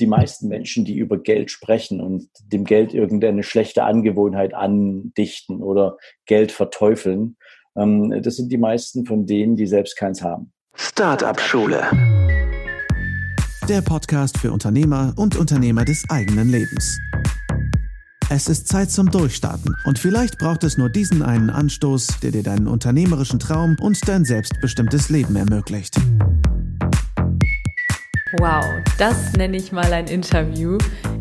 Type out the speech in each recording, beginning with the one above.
die meisten Menschen, die über Geld sprechen und dem Geld irgendeine schlechte Angewohnheit andichten oder Geld verteufeln, ähm, das sind die meisten von denen, die selbst keins haben. Startup Schule. Der Podcast für Unternehmer und Unternehmer des eigenen Lebens. Es ist Zeit zum Durchstarten und vielleicht braucht es nur diesen einen Anstoß, der dir deinen unternehmerischen Traum und dein selbstbestimmtes Leben ermöglicht. Wow, das nenne ich mal ein Interview.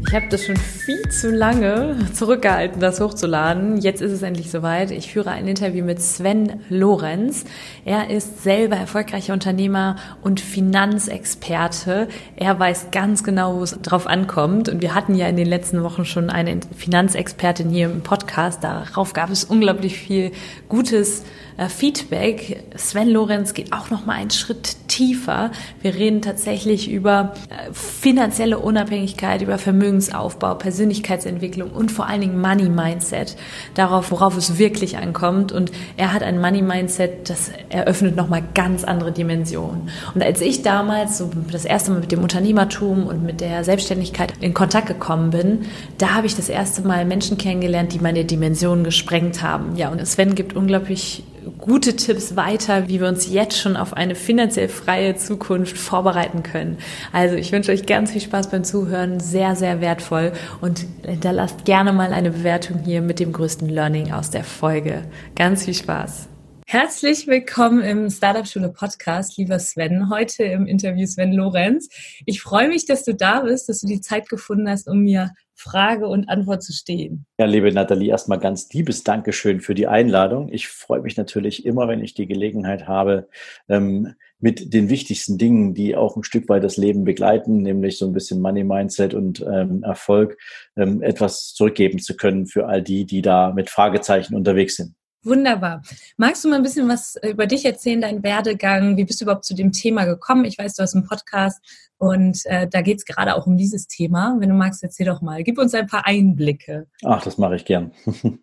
Ich habe das schon viel zu lange zurückgehalten, das hochzuladen. Jetzt ist es endlich soweit. Ich führe ein Interview mit Sven Lorenz. Er ist selber erfolgreicher Unternehmer und Finanzexperte. Er weiß ganz genau, wo es drauf ankommt. Und wir hatten ja in den letzten Wochen schon eine Finanzexpertin hier im Podcast. Darauf gab es unglaublich viel Gutes äh, Feedback. Sven Lorenz geht auch noch mal einen Schritt tiefer. Wir reden tatsächlich über äh, finanzielle Unabhängigkeit, über Vermögensaufbau, Persönlichkeitsentwicklung und vor allen Dingen Money Mindset. Darauf, worauf es wirklich ankommt. Und er hat ein Money Mindset, das eröffnet noch mal ganz andere Dimensionen. Und als ich damals so das erste Mal mit dem Unternehmertum und mit der Selbstständigkeit in Kontakt gekommen bin, da habe ich das erste Mal Menschen kennengelernt, die meine Dimensionen gesprengt haben. Ja, und Sven gibt unglaublich gute Tipps weiter, wie wir uns jetzt schon auf eine finanziell freie Zukunft vorbereiten können. Also ich wünsche euch ganz viel Spaß beim Zuhören, sehr, sehr wertvoll und hinterlasst gerne mal eine Bewertung hier mit dem größten Learning aus der Folge. Ganz viel Spaß. Herzlich willkommen im Startup Schule Podcast, lieber Sven. Heute im Interview Sven Lorenz. Ich freue mich, dass du da bist, dass du die Zeit gefunden hast, um mir Frage und Antwort zu stehen. Ja, liebe Nathalie, erstmal ganz liebes Dankeschön für die Einladung. Ich freue mich natürlich immer, wenn ich die Gelegenheit habe, ähm, mit den wichtigsten Dingen, die auch ein Stück weit das Leben begleiten, nämlich so ein bisschen Money Mindset und ähm, Erfolg, ähm, etwas zurückgeben zu können für all die, die da mit Fragezeichen unterwegs sind. Wunderbar. Magst du mal ein bisschen was über dich erzählen, deinen Werdegang? Wie bist du überhaupt zu dem Thema gekommen? Ich weiß, du hast einen Podcast und äh, da geht es gerade auch um dieses Thema. Wenn du magst, erzähl doch mal. Gib uns ein paar Einblicke. Ach, das mache ich gern.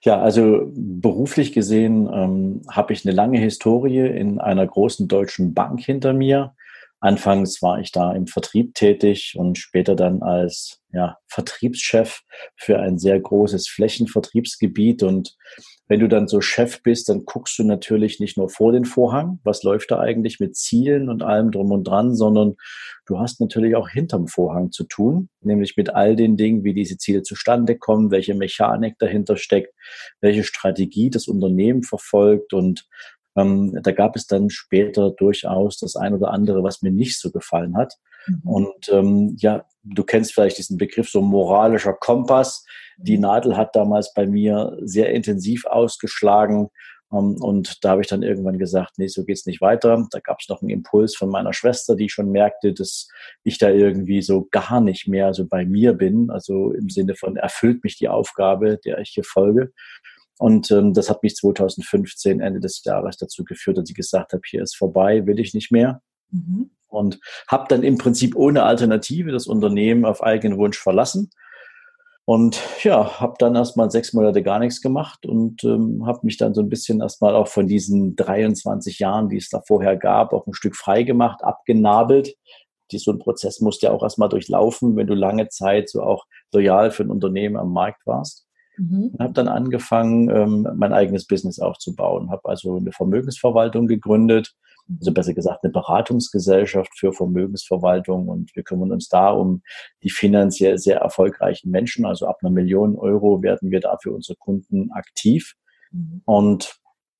ja, also beruflich gesehen ähm, habe ich eine lange Historie in einer großen deutschen Bank hinter mir. Anfangs war ich da im Vertrieb tätig und später dann als ja, Vertriebschef für ein sehr großes Flächenvertriebsgebiet. Und wenn du dann so Chef bist, dann guckst du natürlich nicht nur vor den Vorhang, was läuft da eigentlich mit Zielen und allem drum und dran, sondern du hast natürlich auch hinterm Vorhang zu tun, nämlich mit all den Dingen, wie diese Ziele zustande kommen, welche Mechanik dahinter steckt, welche Strategie das Unternehmen verfolgt. Und ähm, da gab es dann später durchaus das ein oder andere, was mir nicht so gefallen hat. Mhm. Und ähm, ja, du kennst vielleicht diesen Begriff so moralischer Kompass. Die mhm. Nadel hat damals bei mir sehr intensiv ausgeschlagen. Um, ähm, und da habe ich dann irgendwann gesagt, nee, so geht's nicht weiter. Da gab es noch einen Impuls von meiner Schwester, die schon merkte, dass ich da irgendwie so gar nicht mehr so bei mir bin. Also im Sinne von erfüllt mich die Aufgabe, der ich hier folge. Und ähm, das hat mich 2015, Ende des Jahres, dazu geführt, dass ich gesagt habe, hier ist vorbei, will ich nicht mehr. Mhm. Und habe dann im Prinzip ohne Alternative das Unternehmen auf eigenen Wunsch verlassen. Und ja, habe dann erstmal sechs Monate gar nichts gemacht und ähm, habe mich dann so ein bisschen erstmal auch von diesen 23 Jahren, die es da vorher gab, auch ein Stück frei gemacht, abgenabelt. Die, so ein Prozess musste ja auch erstmal durchlaufen, wenn du lange Zeit so auch loyal für ein Unternehmen am Markt warst. Mhm. Und habe dann angefangen, ähm, mein eigenes Business aufzubauen. Habe also eine Vermögensverwaltung gegründet, also besser gesagt eine Beratungsgesellschaft für Vermögensverwaltung und wir kümmern uns da um die finanziell sehr erfolgreichen Menschen. Also ab einer Million Euro werden wir da für unsere Kunden aktiv. Mhm. Und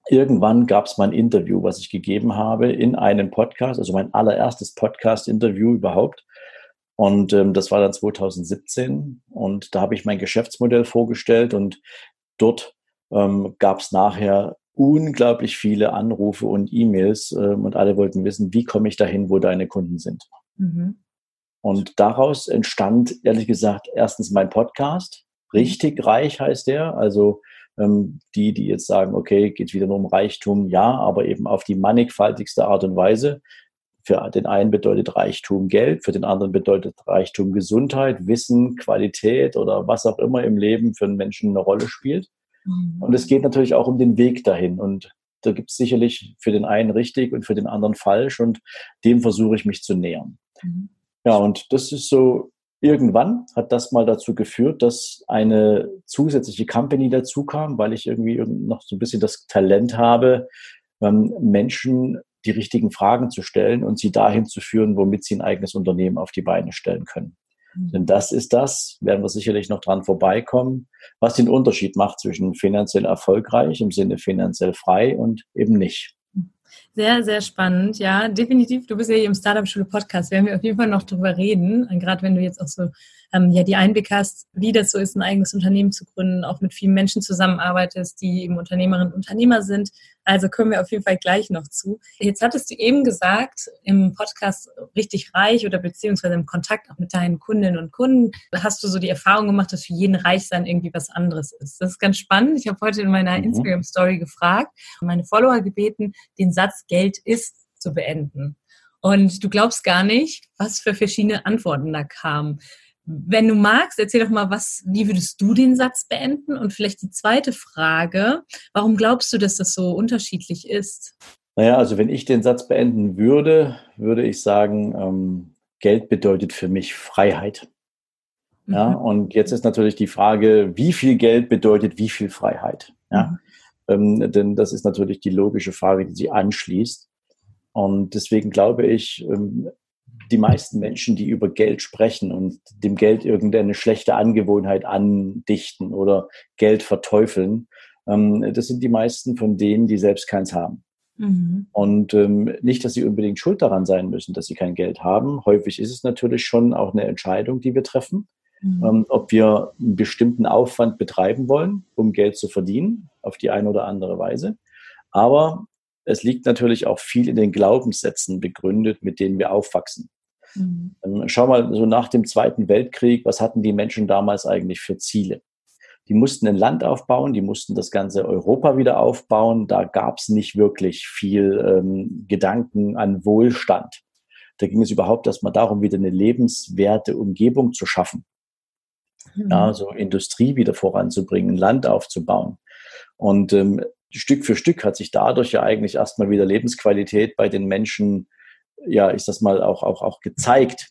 irgendwann gab es mal ein Interview, was ich gegeben habe in einem Podcast, also mein allererstes Podcast-Interview überhaupt und ähm, das war dann 2017 und da habe ich mein Geschäftsmodell vorgestellt und dort ähm, gab es nachher unglaublich viele Anrufe und E-Mails ähm, und alle wollten wissen, wie komme ich dahin, wo deine Kunden sind. Mhm. Und daraus entstand, ehrlich gesagt, erstens mein Podcast. Richtig reich heißt der. Also ähm, die, die jetzt sagen, okay, geht wieder nur um Reichtum, ja, aber eben auf die mannigfaltigste Art und Weise. Für den einen bedeutet Reichtum Geld, für den anderen bedeutet Reichtum Gesundheit, Wissen, Qualität oder was auch immer im Leben für einen Menschen eine Rolle spielt. Mhm. Und es geht natürlich auch um den Weg dahin. Und da gibt es sicherlich für den einen richtig und für den anderen falsch. Und dem versuche ich mich zu nähern. Mhm. Ja, und das ist so, irgendwann hat das mal dazu geführt, dass eine zusätzliche Company dazu kam, weil ich irgendwie noch so ein bisschen das Talent habe, ähm, Menschen die richtigen Fragen zu stellen und sie dahin zu führen, womit sie ein eigenes Unternehmen auf die Beine stellen können. Mhm. Denn das ist das, werden wir sicherlich noch dran vorbeikommen, was den Unterschied macht zwischen finanziell erfolgreich im Sinne finanziell frei und eben nicht. Sehr, sehr spannend. Ja, definitiv. Du bist ja hier im Startup-Schule Podcast. Werden wir auf jeden Fall noch drüber reden. Gerade wenn du jetzt auch so ähm, ja die Einblick hast, wie das so ist, ein eigenes Unternehmen zu gründen, auch mit vielen Menschen zusammenarbeitest, die eben Unternehmerinnen und Unternehmer sind. Also kommen wir auf jeden Fall gleich noch zu. Jetzt hattest du eben gesagt, im Podcast richtig reich oder beziehungsweise im Kontakt auch mit deinen Kundinnen und Kunden, hast du so die Erfahrung gemacht, dass für jeden Reichsein irgendwie was anderes ist. Das ist ganz spannend. Ich habe heute in meiner mhm. Instagram-Story gefragt und meine Follower gebeten, den Satz Geld ist zu beenden. Und du glaubst gar nicht, was für verschiedene Antworten da kamen. Wenn du magst, erzähl doch mal, was, wie würdest du den Satz beenden? Und vielleicht die zweite Frage, warum glaubst du, dass das so unterschiedlich ist? Naja, also wenn ich den Satz beenden würde, würde ich sagen, ähm, Geld bedeutet für mich Freiheit. Ja, mhm. und jetzt ist natürlich die Frage, wie viel Geld bedeutet wie viel Freiheit? Ja, mhm. Ähm, denn das ist natürlich die logische Frage, die sie anschließt. Und deswegen glaube ich, ähm, die meisten Menschen, die über Geld sprechen und dem Geld irgendeine schlechte Angewohnheit andichten oder Geld verteufeln, ähm, das sind die meisten von denen, die selbst keins haben. Mhm. Und ähm, nicht, dass sie unbedingt schuld daran sein müssen, dass sie kein Geld haben. Häufig ist es natürlich schon auch eine Entscheidung, die wir treffen, mhm. ähm, ob wir einen bestimmten Aufwand betreiben wollen, um Geld zu verdienen, auf die eine oder andere Weise. Aber es liegt natürlich auch viel in den Glaubenssätzen begründet, mit denen wir aufwachsen. Mhm. Ähm, schau mal, so nach dem Zweiten Weltkrieg, was hatten die Menschen damals eigentlich für Ziele? Die mussten ein Land aufbauen, die mussten das ganze Europa wieder aufbauen. Da gab es nicht wirklich viel ähm, Gedanken an Wohlstand. Da ging es überhaupt erstmal darum, wieder eine lebenswerte Umgebung zu schaffen. Mhm. Ja, so Industrie wieder voranzubringen, Land aufzubauen. Und ähm, Stück für Stück hat sich dadurch ja eigentlich erstmal wieder Lebensqualität bei den Menschen ja, ist das mal auch, auch, auch gezeigt.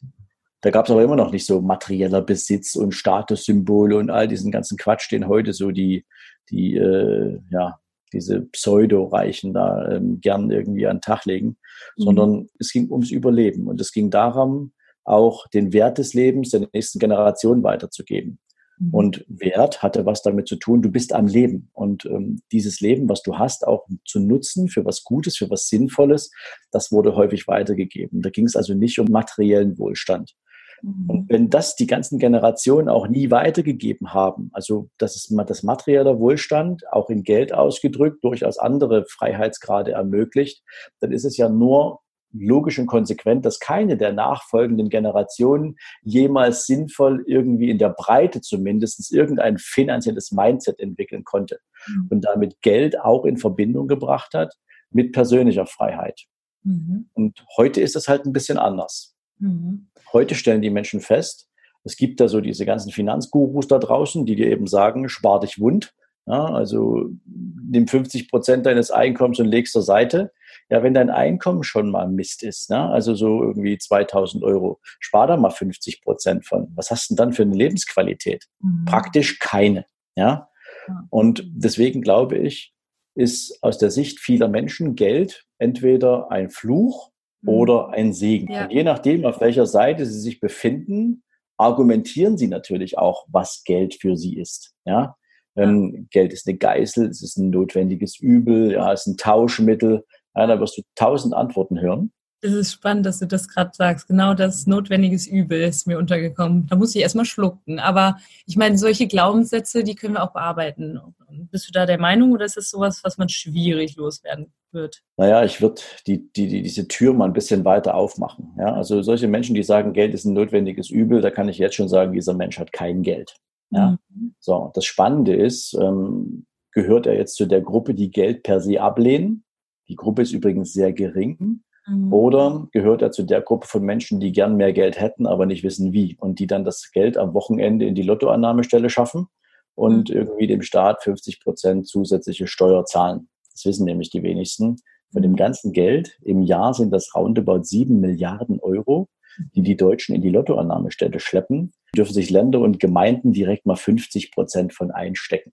Da gab es aber immer noch nicht so materieller Besitz und Statussymbole und all diesen ganzen Quatsch, den heute so die, die äh, ja, diese Pseudo-Reichen da ähm, gern irgendwie an den Tag legen, mhm. sondern es ging ums Überleben und es ging darum, auch den Wert des Lebens der nächsten Generation weiterzugeben. Mhm. Und Wert hatte was damit zu tun, du bist am Leben. Und ähm, dieses Leben, was du hast, auch zu nutzen für was Gutes, für was Sinnvolles, das wurde häufig weitergegeben. Da ging es also nicht um materiellen Wohlstand. Mhm. Und wenn das die ganzen Generationen auch nie weitergegeben haben, also das ist das materielle Wohlstand, auch in Geld ausgedrückt, durchaus andere Freiheitsgrade ermöglicht, dann ist es ja nur logisch und konsequent, dass keine der nachfolgenden Generationen jemals sinnvoll irgendwie in der Breite zumindest irgendein finanzielles Mindset entwickeln konnte mhm. und damit Geld auch in Verbindung gebracht hat mit persönlicher Freiheit. Mhm. Und heute ist es halt ein bisschen anders. Mhm. Heute stellen die Menschen fest, es gibt da so diese ganzen Finanzgurus da draußen, die dir eben sagen, spar dich wund. Ja, also nimm 50 Prozent deines Einkommens und legst zur Seite. Ja, wenn dein Einkommen schon mal Mist ist, ne? also so irgendwie 2000 Euro, spar da mal 50 Prozent von. Was hast du denn dann für eine Lebensqualität? Mhm. Praktisch keine. Ja? Und deswegen glaube ich, ist aus der Sicht vieler Menschen Geld entweder ein Fluch mhm. oder ein Segen. Ja. Und je nachdem, auf welcher Seite sie sich befinden, argumentieren sie natürlich auch, was Geld für sie ist. Ja? Ähm, Geld ist eine Geißel, es ist ein notwendiges Übel, ja, es ist ein Tauschmittel. Da wirst du tausend Antworten hören. Es ist spannend, dass du das gerade sagst. Genau das notwendiges Übel ist mir untergekommen. Da muss ich erstmal schlucken. Aber ich meine, solche Glaubenssätze, die können wir auch bearbeiten. Bist du da der Meinung oder ist das sowas, was man schwierig loswerden wird? Naja, ich würde die, die, die, diese Tür mal ein bisschen weiter aufmachen. Ja, also solche Menschen, die sagen, Geld ist ein notwendiges Übel, da kann ich jetzt schon sagen, dieser Mensch hat kein Geld. Ja? Mhm. So, das Spannende ist, ähm, gehört er jetzt zu der Gruppe, die Geld per se ablehnen? Die Gruppe ist übrigens sehr gering. Mhm. Oder gehört er zu der Gruppe von Menschen, die gern mehr Geld hätten, aber nicht wissen wie und die dann das Geld am Wochenende in die Lottoannahmestelle schaffen und mhm. irgendwie dem Staat 50 Prozent zusätzliche Steuer zahlen? Das wissen nämlich die wenigsten. Von dem mhm. ganzen Geld im Jahr sind das roundabout sieben Milliarden Euro, die die Deutschen in die Lottoannahmestelle schleppen, dürfen sich Länder und Gemeinden direkt mal 50 Prozent von einstecken.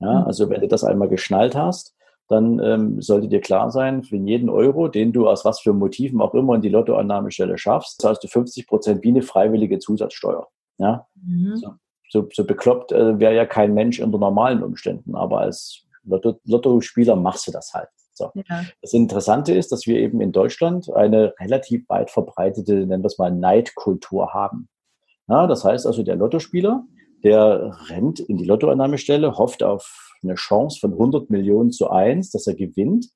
Ja, mhm. also wenn du das einmal geschnallt hast, dann ähm, sollte dir klar sein, für jeden Euro, den du aus was für Motiven auch immer in die Lottoannahmestelle schaffst, zahlst du 50 Prozent wie eine freiwillige Zusatzsteuer. Ja? Mhm. So, so, so, bekloppt äh, wäre ja kein Mensch unter normalen Umständen, aber als Lotto, Lottospieler machst du das halt. So. Ja. Das Interessante ist, dass wir eben in Deutschland eine relativ weit verbreitete, nennen wir es mal, Neidkultur haben. Ja, das heißt also, der Lottospieler, der rennt in die Lottoannahmestelle, hofft auf eine Chance von 100 Millionen zu 1, dass er gewinnt,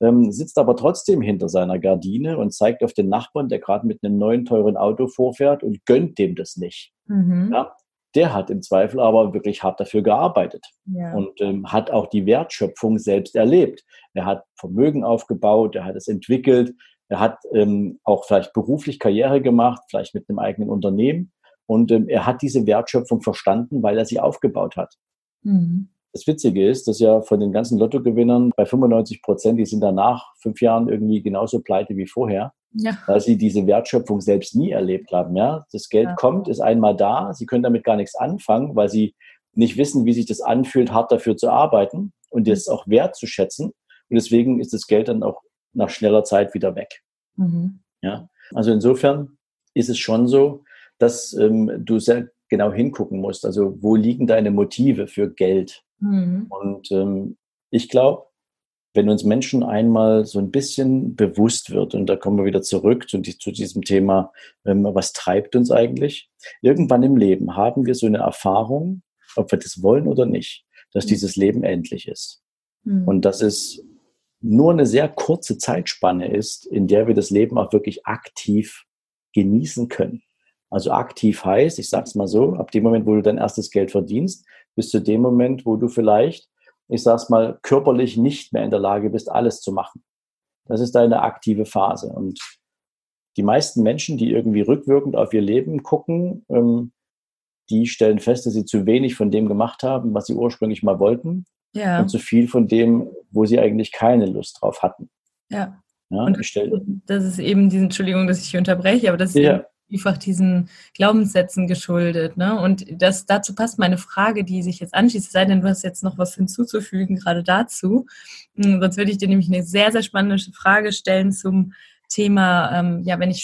ähm, sitzt aber trotzdem hinter seiner Gardine und zeigt auf den Nachbarn, der gerade mit einem neuen teuren Auto vorfährt und gönnt dem das nicht. Mhm. Ja, der hat im Zweifel aber wirklich hart dafür gearbeitet ja. und ähm, hat auch die Wertschöpfung selbst erlebt. Er hat Vermögen aufgebaut, er hat es entwickelt, er hat ähm, auch vielleicht beruflich Karriere gemacht, vielleicht mit einem eigenen Unternehmen. Und ähm, er hat diese Wertschöpfung verstanden, weil er sie aufgebaut hat. Mhm. Das Witzige ist, dass ja von den ganzen Lottogewinnern bei 95 Prozent, die sind danach fünf Jahren irgendwie genauso pleite wie vorher, ja. weil sie diese Wertschöpfung selbst nie erlebt haben. Ja, das Geld ja. kommt, ist einmal da, sie können damit gar nichts anfangen, weil sie nicht wissen, wie sich das anfühlt, hart dafür zu arbeiten und das auch wertzuschätzen. Und deswegen ist das Geld dann auch nach schneller Zeit wieder weg. Mhm. Ja, also insofern ist es schon so, dass ähm, du sehr genau hingucken musst. Also wo liegen deine Motive für Geld? Mhm. Und ähm, ich glaube, wenn uns Menschen einmal so ein bisschen bewusst wird, und da kommen wir wieder zurück zu, zu diesem Thema, ähm, was treibt uns eigentlich? Irgendwann im Leben haben wir so eine Erfahrung, ob wir das wollen oder nicht, dass mhm. dieses Leben endlich ist. Mhm. Und dass es nur eine sehr kurze Zeitspanne ist, in der wir das Leben auch wirklich aktiv genießen können. Also aktiv heißt, ich sage es mal so, ab dem Moment, wo du dein erstes Geld verdienst, bis zu dem Moment, wo du vielleicht, ich sage es mal, körperlich nicht mehr in der Lage bist, alles zu machen. Das ist deine aktive Phase. Und die meisten Menschen, die irgendwie rückwirkend auf ihr Leben gucken, ähm, die stellen fest, dass sie zu wenig von dem gemacht haben, was sie ursprünglich mal wollten. Ja. Und zu viel von dem, wo sie eigentlich keine Lust drauf hatten. Ja. ja und das, das ist eben diese, Entschuldigung, dass ich hier unterbreche, aber das ist ja einfach diesen Glaubenssätzen geschuldet. Ne? Und das, dazu passt meine Frage, die sich jetzt anschließt, sei denn, du hast jetzt noch was hinzuzufügen, gerade dazu. Hm, sonst würde ich dir nämlich eine sehr, sehr spannende Frage stellen zum Thema, ähm, ja, wenn ich.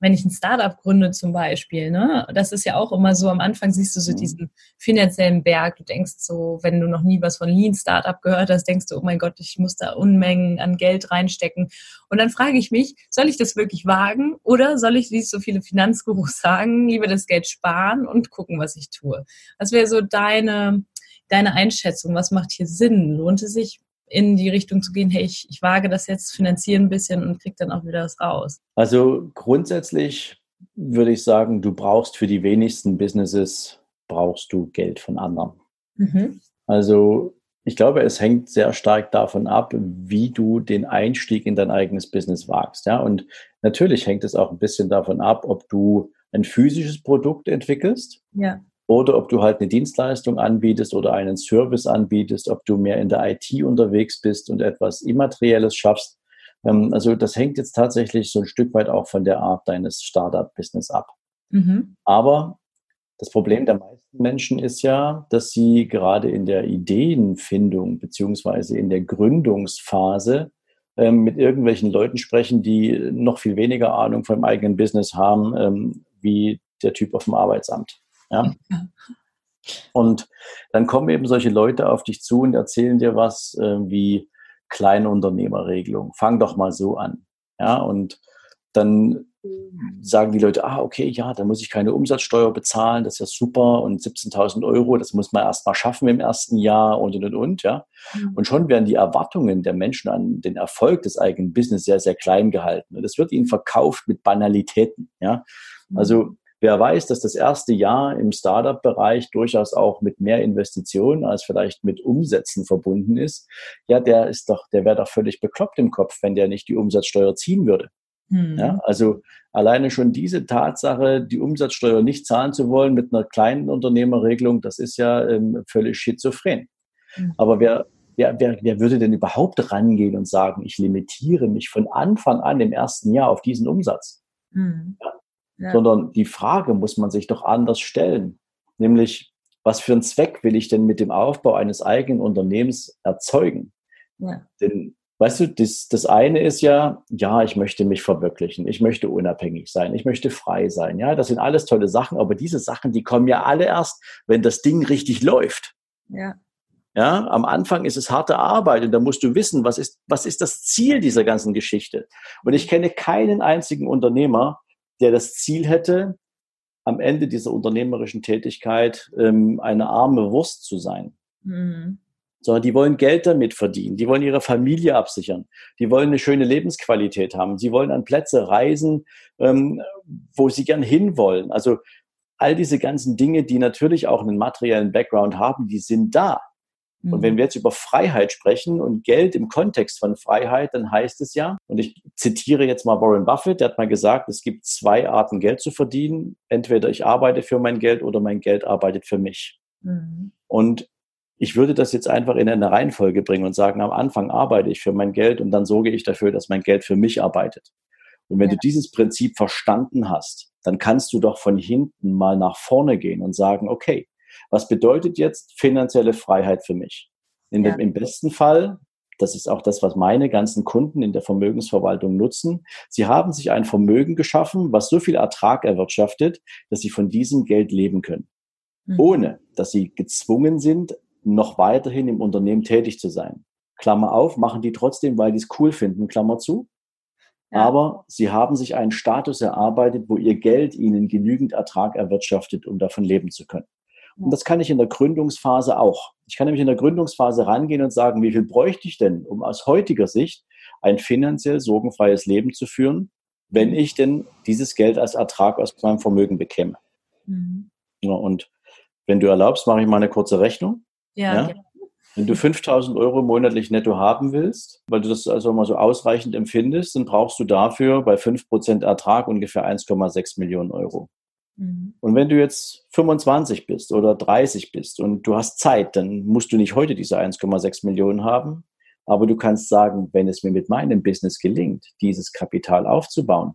Wenn ich ein Startup gründe zum Beispiel, ne, das ist ja auch immer so, am Anfang siehst du so mhm. diesen finanziellen Berg. Du denkst so, wenn du noch nie was von Lean Startup gehört hast, denkst du, oh mein Gott, ich muss da Unmengen an Geld reinstecken. Und dann frage ich mich, soll ich das wirklich wagen oder soll ich, wie so viele Finanzgurus sagen, lieber das Geld sparen und gucken, was ich tue? Was wäre so deine, deine Einschätzung? Was macht hier Sinn? Lohnt es sich, in die Richtung zu gehen, hey, ich, ich wage das jetzt, finanziere ein bisschen und kriege dann auch wieder was raus? Also grundsätzlich würde ich sagen, du brauchst für die wenigsten Businesses, brauchst du Geld von anderen. Mhm. Also ich glaube, es hängt sehr stark davon ab, wie du den Einstieg in dein eigenes Business wagst. Ja? Und natürlich hängt es auch ein bisschen davon ab, ob du ein physisches Produkt entwickelst ja oder ob du halt eine Dienstleistung anbietest oder einen Service anbietest, ob du mehr in der IT unterwegs bist und etwas Immaterielles schaffst. Ähm, also das hängt jetzt tatsächlich so ein Stück weit auch von der Art deines Startup-Business ab. Mhm. Aber das Problem der meisten Menschen ist ja, dass sie gerade in der Ideenfindung beziehungsweise in der Gründungsphase ähm, mit irgendwelchen Leuten sprechen, die noch viel weniger Ahnung vom eigenen Business haben, ähm, wie der Typ auf dem Arbeitsamt. Ja? Und dann kommen eben solche Leute auf dich zu und erzählen dir was äh, wie Kleinunternehmerregelung. Fang doch mal so an. Ja, und dann sagen die Leute, ah, okay, ja, da muss ich keine Umsatzsteuer bezahlen, das ist ja super und 17.000 Euro, das muss man erst mal schaffen im ersten Jahr und, und, und, und ja. Mhm. Und schon werden die Erwartungen der Menschen an den Erfolg des eigenen Business sehr, sehr klein gehalten. Und es wird ihnen verkauft mit Banalitäten, ja. Also Wer weiß, dass das erste Jahr im Startup-Bereich durchaus auch mit mehr Investitionen als vielleicht mit Umsätzen verbunden ist, ja, der ist doch, der wäre doch völlig bekloppt im Kopf, wenn der nicht die Umsatzsteuer ziehen würde. Hm. Ja, also alleine schon diese Tatsache, die Umsatzsteuer nicht zahlen zu wollen mit einer kleinen Unternehmerregelung, das ist ja ähm, völlig schizophren. Hm. Aber wer, wer, wer, wer würde denn überhaupt rangehen und sagen, ich limitiere mich von Anfang an im ersten Jahr auf diesen Umsatz? Hm. Ja, ja. sondern die Frage muss man sich doch anders stellen. Nämlich, was für einen Zweck will ich denn mit dem Aufbau eines eigenen Unternehmens erzeugen? Ja. Denn, weißt du, das, das eine ist ja, ja, ich möchte mich verwirklichen, ich möchte unabhängig sein, ich möchte frei sein. Ja, das sind alles tolle Sachen, aber diese Sachen, die kommen ja alle erst, wenn das Ding richtig läuft. Ja. Ja, am Anfang ist es harte Arbeit und da musst du wissen, was ist, was ist das Ziel dieser ganzen Geschichte? Und ich kenne keinen einzigen Unternehmer, der das Ziel hätte, am Ende dieser unternehmerischen Tätigkeit ähm, eine arme Wurst zu sein. Mhm. Sondern die wollen Geld damit verdienen, die wollen ihre Familie absichern, die wollen eine schöne Lebensqualität haben, sie wollen an Plätze reisen, ähm, wo sie gern hinwollen. Also all diese ganzen Dinge, die natürlich auch einen materiellen Background haben, die sind da. Und wenn mhm. wir jetzt über Freiheit sprechen und Geld im Kontext von Freiheit, dann heißt es ja, und ich zitiere jetzt mal Warren Buffett, der hat mal gesagt, es gibt zwei Arten Geld zu verdienen. Entweder ich arbeite für mein Geld oder mein Geld arbeitet für mich. Mhm. Und ich würde das jetzt einfach in eine Reihenfolge bringen und sagen, am Anfang arbeite ich für mein Geld und dann sorge ich dafür, dass mein Geld für mich arbeitet. Und wenn ja. du dieses Prinzip verstanden hast, dann kannst du doch von hinten mal nach vorne gehen und sagen, okay, was bedeutet jetzt finanzielle Freiheit für mich? In ja. dem, Im besten Fall, das ist auch das, was meine ganzen Kunden in der Vermögensverwaltung nutzen, sie haben sich ein Vermögen geschaffen, was so viel Ertrag erwirtschaftet, dass sie von diesem Geld leben können. Mhm. Ohne, dass sie gezwungen sind, noch weiterhin im Unternehmen tätig zu sein. Klammer auf, machen die trotzdem, weil die es cool finden, Klammer zu. Ja. Aber sie haben sich einen Status erarbeitet, wo ihr Geld ihnen genügend Ertrag erwirtschaftet, um davon leben zu können. Und das kann ich in der Gründungsphase auch. Ich kann nämlich in der Gründungsphase rangehen und sagen, wie viel bräuchte ich denn, um aus heutiger Sicht ein finanziell sorgenfreies Leben zu führen, wenn ich denn dieses Geld als Ertrag aus meinem Vermögen bekäme. Mhm. Ja, und wenn du erlaubst, mache ich mal eine kurze Rechnung. Ja. ja? Okay. Wenn du 5000 Euro monatlich netto haben willst, weil du das also mal so ausreichend empfindest, dann brauchst du dafür bei 5% Ertrag ungefähr 1,6 Millionen Euro. Mhm. Und wenn du jetzt 25 bist oder 30 bist und du hast Zeit, dann musst du nicht heute diese 1,6 Millionen haben. Aber du kannst sagen, wenn es mir mit meinem Business gelingt, dieses Kapital aufzubauen,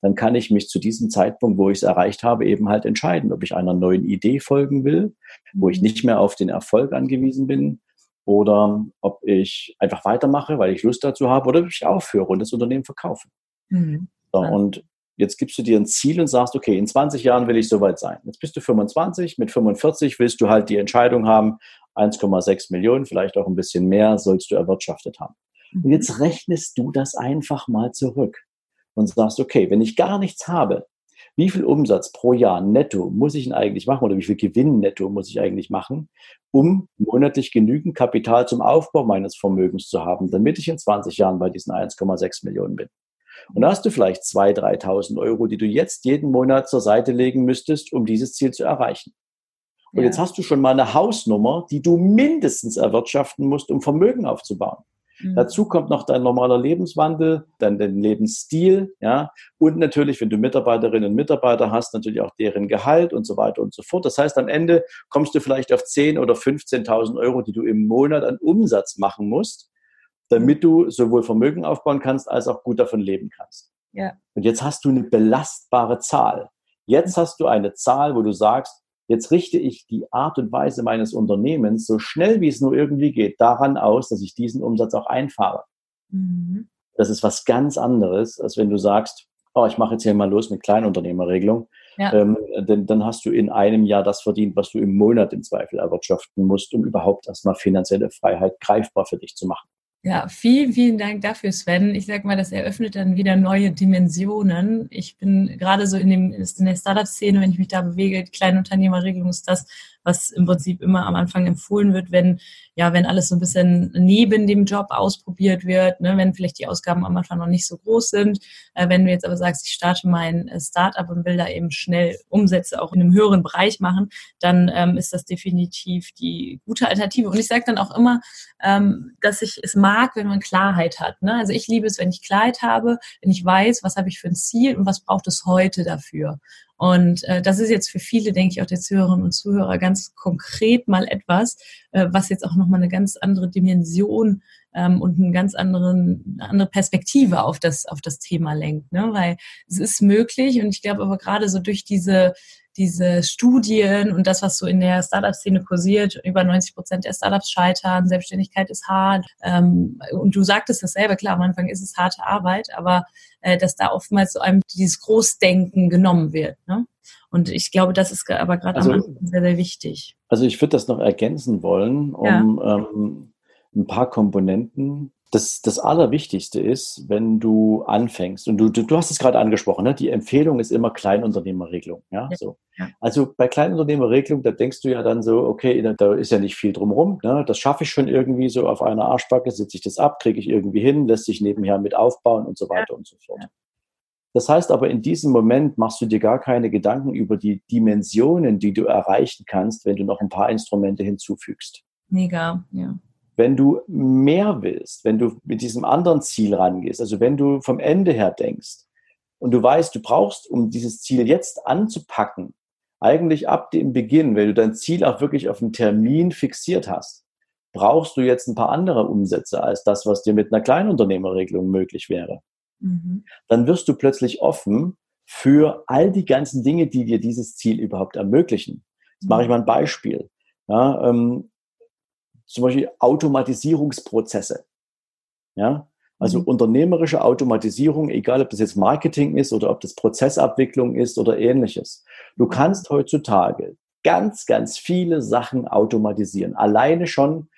dann kann ich mich zu diesem Zeitpunkt, wo ich es erreicht habe, eben halt entscheiden, ob ich einer neuen Idee folgen will, wo ich mhm. nicht mehr auf den Erfolg angewiesen bin, oder ob ich einfach weitermache, weil ich Lust dazu habe, oder ob ich aufhöre und das Unternehmen verkaufe. Mhm. So, und Jetzt gibst du dir ein Ziel und sagst, okay, in 20 Jahren will ich soweit sein. Jetzt bist du 25, mit 45 willst du halt die Entscheidung haben, 1,6 Millionen, vielleicht auch ein bisschen mehr, sollst du erwirtschaftet haben. Und jetzt rechnest du das einfach mal zurück und sagst, okay, wenn ich gar nichts habe, wie viel Umsatz pro Jahr netto muss ich denn eigentlich machen oder wie viel Gewinn netto muss ich eigentlich machen, um monatlich genügend Kapital zum Aufbau meines Vermögens zu haben, damit ich in 20 Jahren bei diesen 1,6 Millionen bin. Und da hast du vielleicht 2.000, 3.000 Euro, die du jetzt jeden Monat zur Seite legen müsstest, um dieses Ziel zu erreichen. Und ja. jetzt hast du schon mal eine Hausnummer, die du mindestens erwirtschaften musst, um Vermögen aufzubauen. Mhm. Dazu kommt noch dein normaler Lebenswandel, dann dein Lebensstil, ja, und natürlich, wenn du Mitarbeiterinnen und Mitarbeiter hast, natürlich auch deren Gehalt und so weiter und so fort. Das heißt, am Ende kommst du vielleicht auf 10 oder 15.000 Euro, die du im Monat an Umsatz machen musst, damit du sowohl Vermögen aufbauen kannst, als auch gut davon leben kannst. Ja. Und jetzt hast du eine belastbare Zahl. Jetzt hast du eine Zahl, wo du sagst, jetzt richte ich die Art und Weise meines Unternehmens so schnell wie es nur irgendwie geht daran aus, dass ich diesen Umsatz auch einfahre. Mhm. Das ist was ganz anderes, als wenn du sagst, oh, ich mache jetzt hier mal los mit Kleinunternehmerregelung. Ja. Ähm, denn dann hast du in einem Jahr das verdient, was du im Monat im Zweifel erwirtschaften musst, um überhaupt erstmal finanzielle Freiheit greifbar für dich zu machen. Ja, vielen, vielen Dank dafür, Sven. Ich sag mal, das eröffnet dann wieder neue Dimensionen. Ich bin gerade so in, dem, in der Startup-Szene, wenn ich mich da bewege, Kleinunternehmerregelung ist das, was im Prinzip immer am Anfang empfohlen wird, wenn ja, wenn alles so ein bisschen neben dem Job ausprobiert wird, ne, wenn vielleicht die Ausgaben am Anfang noch nicht so groß sind. Äh, wenn du jetzt aber sagst, ich starte mein äh, Startup und will da eben schnell Umsätze auch in einem höheren Bereich machen, dann ähm, ist das definitiv die gute Alternative. Und ich sage dann auch immer, ähm, dass ich es mag, wenn man Klarheit hat. Ne? Also ich liebe es, wenn ich Klarheit habe, wenn ich weiß, was habe ich für ein Ziel und was braucht es heute dafür. Und äh, das ist jetzt für viele, denke ich, auch der Zuhörerinnen und Zuhörer ganz konkret mal etwas, äh, was jetzt auch nochmal eine ganz andere Dimension ähm, und einen ganz anderen, eine andere Perspektive auf das, auf das Thema lenkt. Ne? Weil es ist möglich und ich glaube aber gerade so durch diese diese Studien und das, was so in der Startup-Szene kursiert, über 90 Prozent der Startups scheitern, Selbstständigkeit ist hart. Ähm, und du sagtest das selber, klar, am Anfang ist es harte Arbeit, aber äh, dass da oftmals so einem dieses Großdenken genommen wird. Ne? Und ich glaube, das ist aber gerade also, am Anfang sehr, sehr wichtig. Also ich würde das noch ergänzen wollen, um ja. ähm, ein paar Komponenten das, das Allerwichtigste ist, wenn du anfängst, und du, du, du hast es gerade angesprochen, ne? die Empfehlung ist immer Kleinunternehmerregelung. Ja? ja. So. Also bei Kleinunternehmerregelung, da denkst du ja dann so, okay, da ist ja nicht viel drumherum. Ne? Das schaffe ich schon irgendwie so auf einer Arschbacke, sitze ich das ab, kriege ich irgendwie hin, lässt sich nebenher mit aufbauen und so weiter ja. und so fort. Das heißt aber, in diesem Moment machst du dir gar keine Gedanken über die Dimensionen, die du erreichen kannst, wenn du noch ein paar Instrumente hinzufügst. Mega, ja wenn du mehr willst, wenn du mit diesem anderen Ziel rangehst, also wenn du vom Ende her denkst und du weißt, du brauchst, um dieses Ziel jetzt anzupacken, eigentlich ab dem Beginn, wenn du dein Ziel auch wirklich auf einen Termin fixiert hast, brauchst du jetzt ein paar andere Umsätze als das, was dir mit einer Kleinunternehmerregelung möglich wäre. Mhm. Dann wirst du plötzlich offen für all die ganzen Dinge, die dir dieses Ziel überhaupt ermöglichen. Jetzt mache ich mal ein Beispiel. Ja, ähm, zum Beispiel Automatisierungsprozesse. Ja, also mhm. unternehmerische Automatisierung, egal ob das jetzt Marketing ist oder ob das Prozessabwicklung ist oder ähnliches. Du kannst heutzutage ganz, ganz viele Sachen automatisieren. Alleine schon,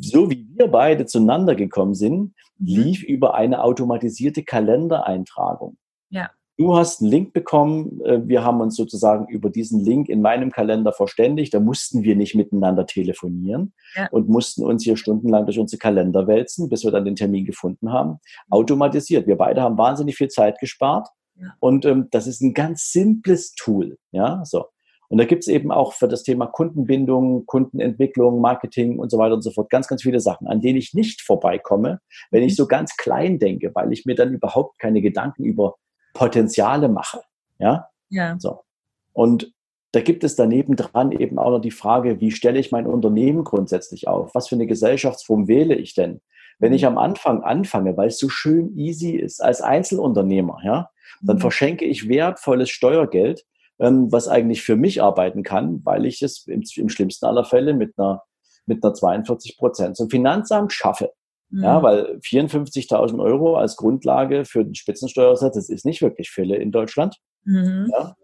so wie wir beide zueinander gekommen sind, mhm. lief über eine automatisierte Kalendereintragung. Ja. Du hast einen Link bekommen. Äh, wir haben uns sozusagen über diesen Link in meinem Kalender verständigt. Da mussten wir nicht miteinander telefonieren ja. und mussten uns hier stundenlang durch unsere Kalender wälzen, bis wir dann den Termin gefunden haben. Automatisiert. Wir beide haben wahnsinnig viel Zeit gespart. Ja. Und ähm, das ist ein ganz simples Tool. Ja, so. Und da gibt es eben auch für das Thema Kundenbindung, Kundenentwicklung, Marketing und so weiter und so fort ganz, ganz viele Sachen, an denen ich nicht vorbeikomme, wenn ich mhm. so ganz klein denke, weil ich mir dann überhaupt keine Gedanken über Potenziale mache. Ja. Ja. So. Und da gibt es daneben dran eben auch noch die Frage, wie stelle ich mein Unternehmen grundsätzlich auf? Was für eine Gesellschaftsform wähle ich denn? Wenn ich mhm. am Anfang anfange, weil es so schön easy ist als Einzelunternehmer, ja, dann mhm. verschenke ich wertvolles Steuergeld, ähm, was eigentlich für mich arbeiten kann, weil ich es im, im schlimmsten aller Fälle mit einer, mit einer 42 Prozent zum Finanzamt schaffe. Mhm. Ja, weil 54.000 Euro als Grundlage für den Spitzensteuersatz, das ist nicht wirklich Fälle in Deutschland. Mhm. Ja?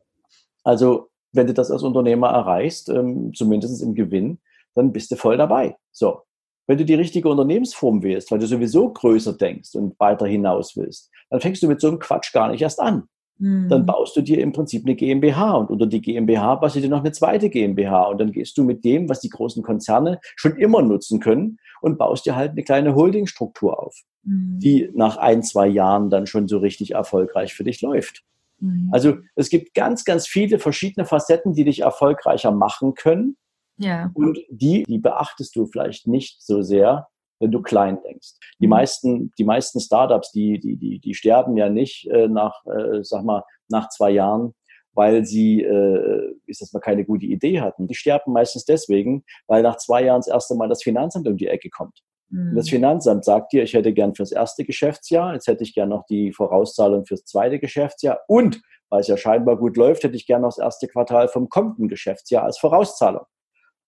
Also, wenn du das als Unternehmer erreichst, ähm, zumindest im Gewinn, dann bist du voll dabei. So. Wenn du die richtige Unternehmensform wählst, weil du sowieso größer denkst und weiter hinaus willst, dann fängst du mit so einem Quatsch gar nicht erst an. Dann mhm. baust du dir im Prinzip eine GmbH und unter die GmbH baust du dir noch eine zweite GmbH und dann gehst du mit dem, was die großen Konzerne schon immer nutzen können und baust dir halt eine kleine Holdingstruktur auf, mhm. die nach ein, zwei Jahren dann schon so richtig erfolgreich für dich läuft. Mhm. Also es gibt ganz, ganz viele verschiedene Facetten, die dich erfolgreicher machen können. Ja. Und die, die beachtest du vielleicht nicht so sehr, wenn du klein denkst. Die mhm. meisten, die meisten Startups, die, die, die, die sterben ja nicht äh, nach, äh, sag mal, nach zwei Jahren, weil sie, äh, ist das mal keine gute Idee hatten. Die sterben meistens deswegen, weil nach zwei Jahren das erste Mal das Finanzamt um die Ecke kommt. Mhm. Das Finanzamt sagt dir, ich hätte gern fürs erste Geschäftsjahr, jetzt hätte ich gern noch die Vorauszahlung fürs zweite Geschäftsjahr und weil es ja scheinbar gut läuft, hätte ich gern noch das erste Quartal vom kommenden Geschäftsjahr als Vorauszahlung.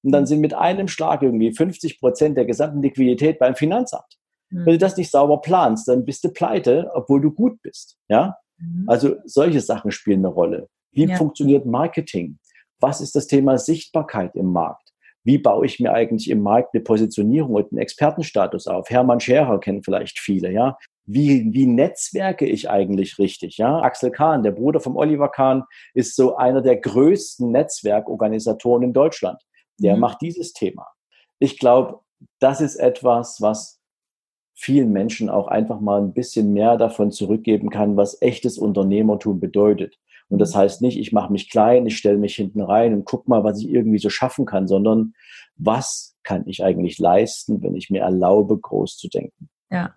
Und dann sind mit einem Schlag irgendwie 50 Prozent der gesamten Liquidität beim Finanzamt. Mhm. Wenn du das nicht sauber planst, dann bist du pleite, obwohl du gut bist. Ja? Mhm. Also solche Sachen spielen eine Rolle. Wie ja. funktioniert Marketing? Was ist das Thema Sichtbarkeit im Markt? Wie baue ich mir eigentlich im Markt eine Positionierung und einen Expertenstatus auf? Hermann Scherer kennen vielleicht viele, ja. Wie, wie netzwerke ich eigentlich richtig? Ja, Axel Kahn, der Bruder vom Oliver Kahn, ist so einer der größten Netzwerkorganisatoren in Deutschland der mhm. macht dieses Thema. Ich glaube, das ist etwas, was vielen Menschen auch einfach mal ein bisschen mehr davon zurückgeben kann, was echtes Unternehmertum bedeutet. Und das mhm. heißt nicht, ich mache mich klein, ich stelle mich hinten rein und guck mal, was ich irgendwie so schaffen kann, sondern was kann ich eigentlich leisten, wenn ich mir erlaube, groß zu denken. Ja,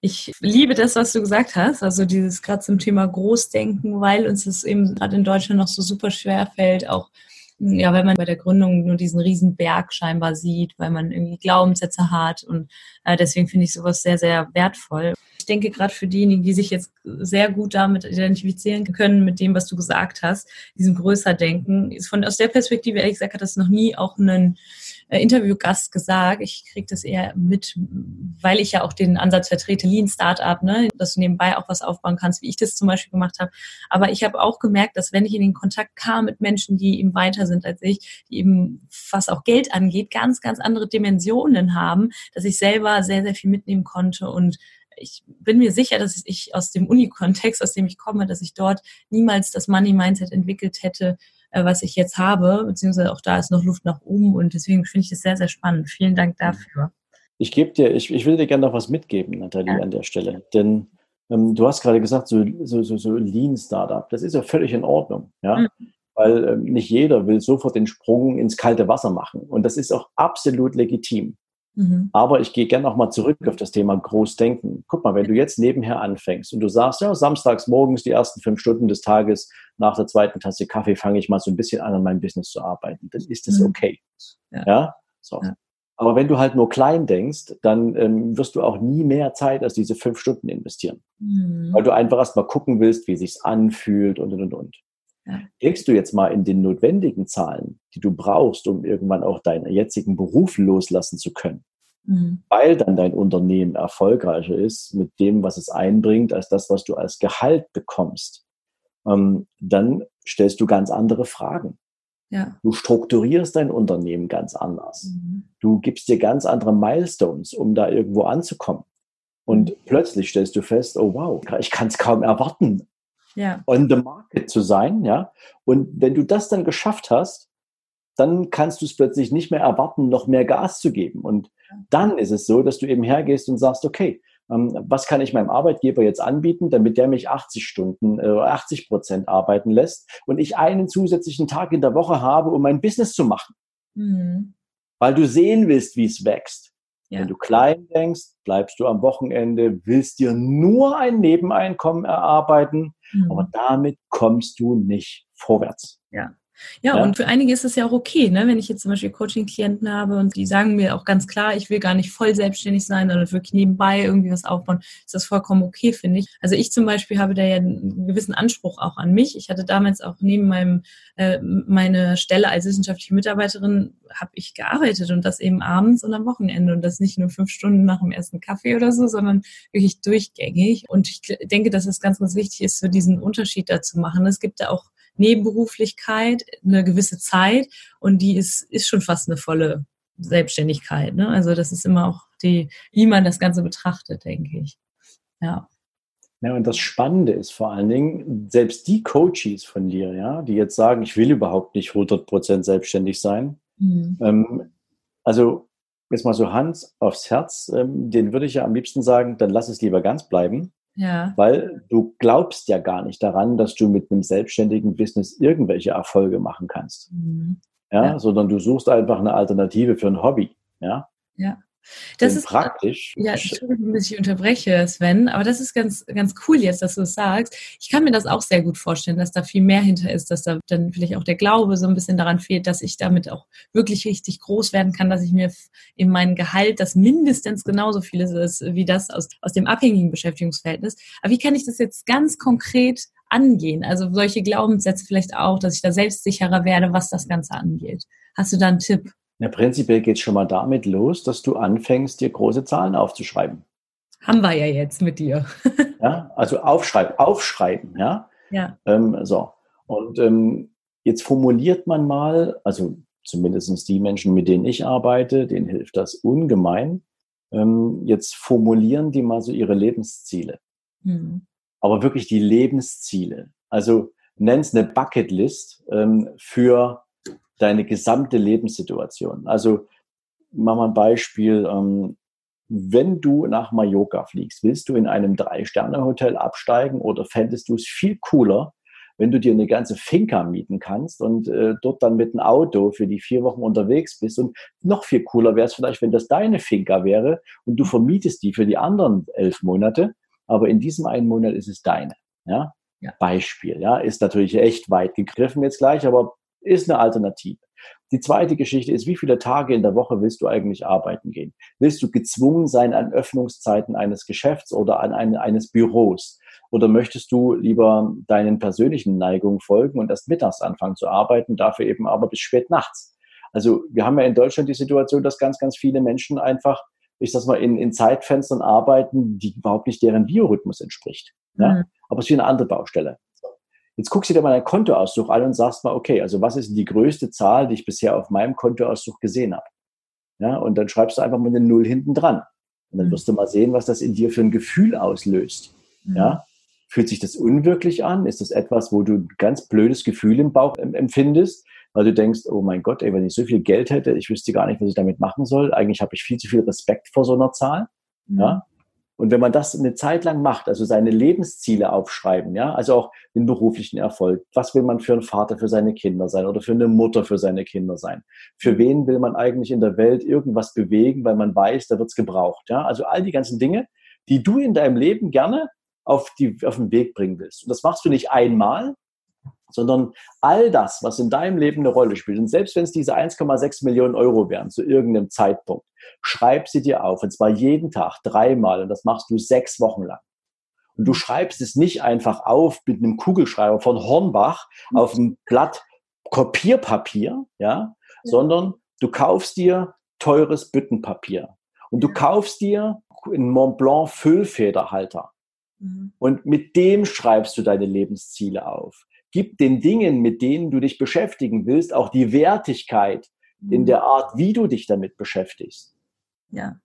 ich liebe das, was du gesagt hast, also dieses gerade zum Thema Großdenken, weil uns es eben gerade in Deutschland noch so super schwer fällt, auch Ja, weil man bei der Gründung nur diesen riesen Berg scheinbar sieht, weil man irgendwie Glaubenssätze hat und äh, deswegen finde ich sowas sehr, sehr wertvoll. Ich denke gerade für diejenigen, die sich jetzt sehr gut damit identifizieren können mit dem, was du gesagt hast, diesem größer Denken, ist von aus der Perspektive ehrlich gesagt hat das noch nie auch einen äh, Interviewgast gesagt. Ich kriege das eher mit, weil ich ja auch den Ansatz vertrete, Lean Startup, ne, dass du nebenbei auch was aufbauen kannst, wie ich das zum Beispiel gemacht habe. Aber ich habe auch gemerkt, dass wenn ich in den Kontakt kam mit Menschen, die eben weiter sind als ich, die eben, was auch Geld angeht, ganz, ganz andere Dimensionen haben, dass ich selber sehr, sehr viel mitnehmen konnte und ich bin mir sicher, dass ich aus dem Uni-Kontext, aus dem ich komme, dass ich dort niemals das Money-Mindset entwickelt hätte, äh, was ich jetzt habe, beziehungsweise auch da ist noch Luft nach oben und deswegen finde ich das sehr, sehr spannend. Vielen Dank dafür. Ich gebe dir, ich, ich will dir gerne noch was mitgeben, Nathalie, ja. an der Stelle. Denn ähm, du hast gerade gesagt, so, so, so, so Lean Startup, das ist ja völlig in Ordnung, ja. Mhm. Weil ähm, nicht jeder will sofort den Sprung ins kalte Wasser machen. Und das ist auch absolut legitim. Mhm. Aber ich gehe gerne nochmal zurück auf das Thema Großdenken. Guck mal, wenn du jetzt nebenher anfängst und du sagst, ja, samstags morgens die ersten fünf Stunden des Tages nach der zweiten Tasse Kaffee fange ich mal so ein bisschen an, an meinem Business zu arbeiten, dann ist das mhm. okay. Ja. ja? So. Ja. Aber wenn du halt nur klein denkst, dann ähm, wirst du auch nie mehr Zeit als diese fünf Stunden investieren. Mhm. Weil du einfach erst mal gucken willst, wie sich's anfühlt und, und, und, und. Ja. Denkst du jetzt mal in den notwendigen Zahlen, die du brauchst, um irgendwann auch deinen jetzigen Beruf loslassen zu können, mhm. weil dann dein Unternehmen erfolgreicher ist mit dem, was es einbringt, als das, was du als Gehalt bekommst, ähm, dann stellst du ganz andere Fragen. Ja. Du strukturierst dein Unternehmen ganz anders. Mhm. Du gibst dir ganz andere Milestones, um da irgendwo anzukommen. Und mhm. plötzlich stellst du fest, oh wow, ich kann es kaum erwarten, ja. on the market zu sein, ja. Und wenn du das dann geschafft hast, dann kannst du es plötzlich nicht mehr erwarten, noch mehr Gas zu geben. Und dann ist es so, dass du eben hergehst und sagst, okay, ähm, was kann ich meinem Arbeitgeber jetzt anbieten, damit der mich 80 Stunden, äh, 80 Prozent arbeiten lässt und ich einen zusätzlichen Tag in der Woche habe, um mein Business zu machen. Mhm. Weil du sehen willst, wie es wächst. Ja. Wenn du klein denkst, bleibst du am Wochenende, willst dir nur ein Nebeneinkommen erarbeiten, mhm. aber damit kommst du nicht vorwärts. Ja. Ja, ja, und für einige ist es ja auch okay, ne? wenn ich jetzt zum Beispiel Coaching-Klienten habe und die sagen mir auch ganz klar, ich will gar nicht voll selbstständig sein, sondern wirklich nebenbei irgendwie was aufbauen, ist das vollkommen okay, finde ich. Also ich zum Beispiel habe da ja einen gewissen Anspruch auch an mich. Ich hatte damals auch neben meinem äh, meine Stelle als wissenschaftliche Mitarbeiterin habe ich gearbeitet und das eben abends und am Wochenende und das nicht nur fünf Stunden nach dem ersten Kaffee oder so, sondern wirklich durchgängig. Und ich denke, dass es ganz, ganz wichtig ist, so diesen Unterschied da zu machen. Es gibt da auch Nebenberuflichkeit eine gewisse Zeit und die ist, ist schon fast eine volle Selbstständigkeit. Ne? Also das ist immer auch die, wie man das Ganze betrachtet, denke ich. Ja. Ja, und das Spannende ist vor allen Dingen, selbst die Coaches von dir, ja, die jetzt sagen, ich will überhaupt nicht 100% selbstständig sein. Mhm. Ähm, also jetzt mal so Hand aufs Herz, ähm, den würde ich ja am liebsten sagen, dann lass es lieber ganz bleiben. Ja. Weil du glaubst ja gar nicht daran, dass du mit einem selbstständigen Business irgendwelche Erfolge machen kannst. Mhm. Ja, ja, sondern du suchst einfach eine Alternative für ein Hobby. Ja. Ja. Das ist praktisch. Ja, Entschuldigung, dass ich unterbreche, Sven, aber das ist ganz, ganz cool jetzt, dass du es sagst. Ich kann mir das auch sehr gut vorstellen, dass da viel mehr hinter ist, dass da dann vielleicht auch der Glaube so ein bisschen daran fehlt, dass ich damit auch wirklich richtig groß werden kann, dass ich mir in mein Gehalt, das mindestens genauso viel ist wie das aus, aus dem abhängigen Beschäftigungsverhältnis. Aber wie kann ich das jetzt ganz konkret angehen? Also solche Glaubenssätze vielleicht auch, dass ich da selbstsicherer werde, was das Ganze angeht. Hast du da einen Tipp? Ja, prinzipiell geht es schon mal damit los, dass du anfängst, dir große Zahlen aufzuschreiben. Haben wir ja jetzt mit dir. ja, also aufschreiben, aufschreiben, ja. Ja. Ähm, so. Und ähm, jetzt formuliert man mal, also zumindest die Menschen, mit denen ich arbeite, denen hilft das ungemein. Ähm, jetzt formulieren die mal so ihre Lebensziele. Mhm. Aber wirklich die Lebensziele. Also nenn's eine Bucketlist ähm, für deine gesamte Lebenssituation. Also, mach mal ein Beispiel. Ähm, wenn du nach Mallorca fliegst, willst du in einem Drei-Sterne-Hotel absteigen oder fändest du es viel cooler, wenn du dir eine ganze Finca mieten kannst und äh, dort dann mit einem Auto für die vier Wochen unterwegs bist. Und noch viel cooler wäre es vielleicht, wenn das deine Finca wäre und du vermietest die für die anderen elf Monate, aber in diesem einen Monat ist es deine. Ja? ja. Beispiel, ja, ist natürlich echt weit gegriffen jetzt gleich, aber Ist eine Alternative. Die zweite Geschichte ist, wie viele Tage in der Woche willst du eigentlich arbeiten gehen? Willst du gezwungen sein an Öffnungszeiten eines Geschäfts oder an eine, eines Büros? Oder möchtest du lieber deinen persönlichen Neigungen folgen und erst mittags anfangen zu arbeiten, dafür eben aber bis spät nachts? Also wir haben ja in Deutschland die Situation, dass ganz, ganz viele Menschen einfach, ich sag mal, in, in Zeitfenstern arbeiten, die überhaupt nicht deren Biorhythmus entspricht. Ja? Mhm. Aber es ist wie eine andere Baustelle. Jetzt guckst du dir mal deinen Kontoauszug an und sagst mal, okay, also was ist die größte Zahl, die ich bisher auf meinem Kontoauszug gesehen habe? Ja, und dann schreibst du einfach mal eine Null hinten dran. Und dann mhm. wirst du mal sehen, was das in dir für ein Gefühl auslöst. Mhm. Ja, fühlt sich das unwirklich an? Ist das etwas, wo du ein ganz blödes Gefühl im Bauch empfindest? Weil du denkst, oh mein Gott, ey, wenn ich so viel Geld hätte, ich wüsste gar nicht, was ich damit machen soll. Eigentlich habe ich viel zu viel Respekt vor so einer Zahl. Mhm. Ja, und wenn man das eine Zeit lang macht, also seine Lebensziele aufschreiben, ja, also auch den beruflichen Erfolg, was will man für ein Vater für seine Kinder sein oder für eine Mutter für seine Kinder sein? Für wen will man eigentlich in der Welt irgendwas bewegen, weil man weiß, da wird's gebraucht, ja? Also all die ganzen Dinge, die du in deinem Leben gerne auf, die, auf den Weg bringen willst. Und das machst du nicht einmal, sondern all das, was in deinem Leben eine Rolle spielt, und selbst wenn es diese 1,6 Millionen Euro wären zu irgendeinem Zeitpunkt, schreib sie dir auf, und zwar jeden Tag, dreimal, und das machst du sechs Wochen lang. Und du schreibst es nicht einfach auf mit einem Kugelschreiber von Hornbach auf ein Blatt Kopierpapier, ja, sondern du kaufst dir teures Büttenpapier und du kaufst dir einen Mont Blanc Füllfederhalter. Mhm. Und mit dem schreibst du deine Lebensziele auf gib den Dingen, mit denen du dich beschäftigen willst, auch die Wertigkeit in mhm. der Art, wie du dich damit beschäftigst. Ja.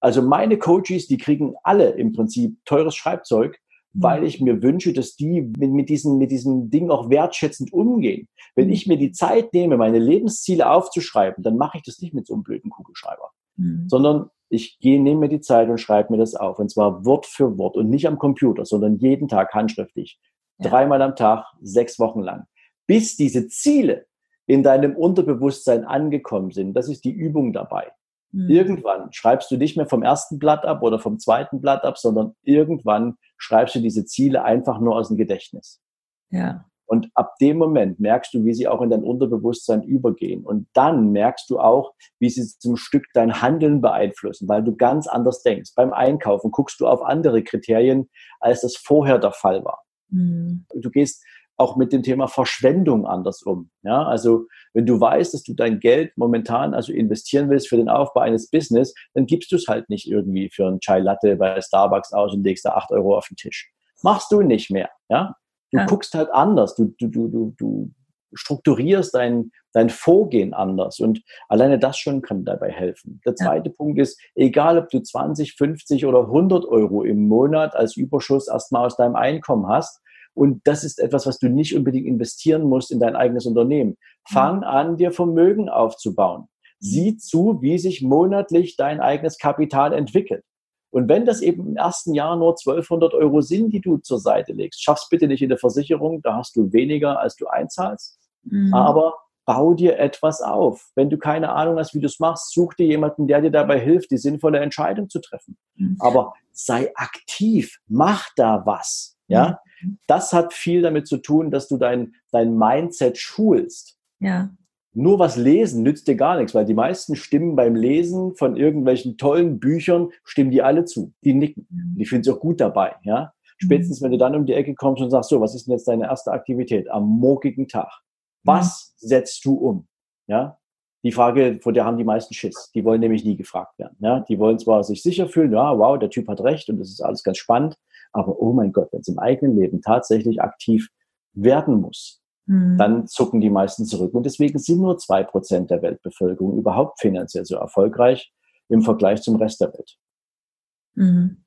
Also meine Coaches, die kriegen alle im Prinzip teures Schreibzeug, mhm. weil ich mir wünsche, dass die mit, mit, diesen, mit diesem Ding auch wertschätzend umgehen. Wenn mhm. ich mir die Zeit nehme, meine Lebensziele aufzuschreiben, dann mache ich das nicht mit so einem blöden Kugelschreiber, mhm. sondern ich gehe, nehme mir die Zeit und schreibe mir das auf. Und zwar Wort für Wort und nicht am Computer, sondern jeden Tag handschriftlich. Ja. Dreimal am Tag, sechs Wochen lang. Bis diese Ziele in deinem Unterbewusstsein angekommen sind. Das ist die Übung dabei. Mhm. Irgendwann schreibst du nicht mehr vom ersten Blatt ab oder vom zweiten Blatt ab, sondern irgendwann schreibst du diese Ziele einfach nur aus dem Gedächtnis. Ja. Und ab dem Moment merkst du, wie sie auch in dein Unterbewusstsein übergehen. Und dann merkst du auch, wie sie zum Stück dein Handeln beeinflussen, weil du ganz anders denkst. Beim Einkaufen guckst du auf andere Kriterien, als das vorher der Fall war. Mhm. Du gehst auch mit dem Thema Verschwendung anders um. Ja, also wenn du weißt, dass du dein Geld momentan also investieren willst für den Aufbau eines Business, dann gibst du es halt nicht irgendwie für einen Chai Latte bei Starbucks aus und legst da acht Euro auf den Tisch. Machst du nicht mehr. Ja, du ja. guckst halt anders. Du, du, du, du, du strukturierst dein, dein Vorgehen anders. Und alleine das schon kann dabei helfen. Der zweite ja. Punkt ist, egal ob du 20, 50 oder 100 Euro im Monat als Überschuss erstmal aus deinem Einkommen hast, und das ist etwas, was du nicht unbedingt investieren musst in dein eigenes Unternehmen. Fang mhm. an, dir Vermögen aufzubauen. Sieh zu, wie sich monatlich dein eigenes Kapital entwickelt. Und wenn das eben im ersten Jahr nur 1200 Euro sind, die du zur Seite legst, schaff's bitte nicht in der Versicherung, da hast du weniger, als du einzahlst. Mhm. Aber bau dir etwas auf. Wenn du keine Ahnung hast, wie du es machst, such dir jemanden, der dir dabei hilft, die sinnvolle Entscheidung zu treffen. Mhm. Aber sei aktiv, mach da was. Ja, mhm. Das hat viel damit zu tun, dass du dein, dein Mindset schulst. Ja. Nur was lesen nützt dir gar nichts, weil die meisten stimmen beim Lesen von irgendwelchen tollen Büchern, stimmen die alle zu. Die nicken. Mhm. Die finden sich auch gut dabei, ja. Spätestens, mhm. wenn du dann um die Ecke kommst und sagst, so, was ist denn jetzt deine erste Aktivität am morgigen Tag? Was mhm. setzt du um? Ja, die Frage, vor der haben die meisten Schiss. Die wollen nämlich nie gefragt werden. Ja, die wollen zwar sich sicher fühlen, ja, wow, der Typ hat recht und das ist alles ganz spannend, aber oh mein Gott, wenn es im eigenen Leben tatsächlich aktiv werden muss, mhm. dann zucken die meisten zurück. Und deswegen sind nur zwei Prozent der Weltbevölkerung überhaupt finanziell so erfolgreich im Vergleich zum Rest der Welt. Mhm.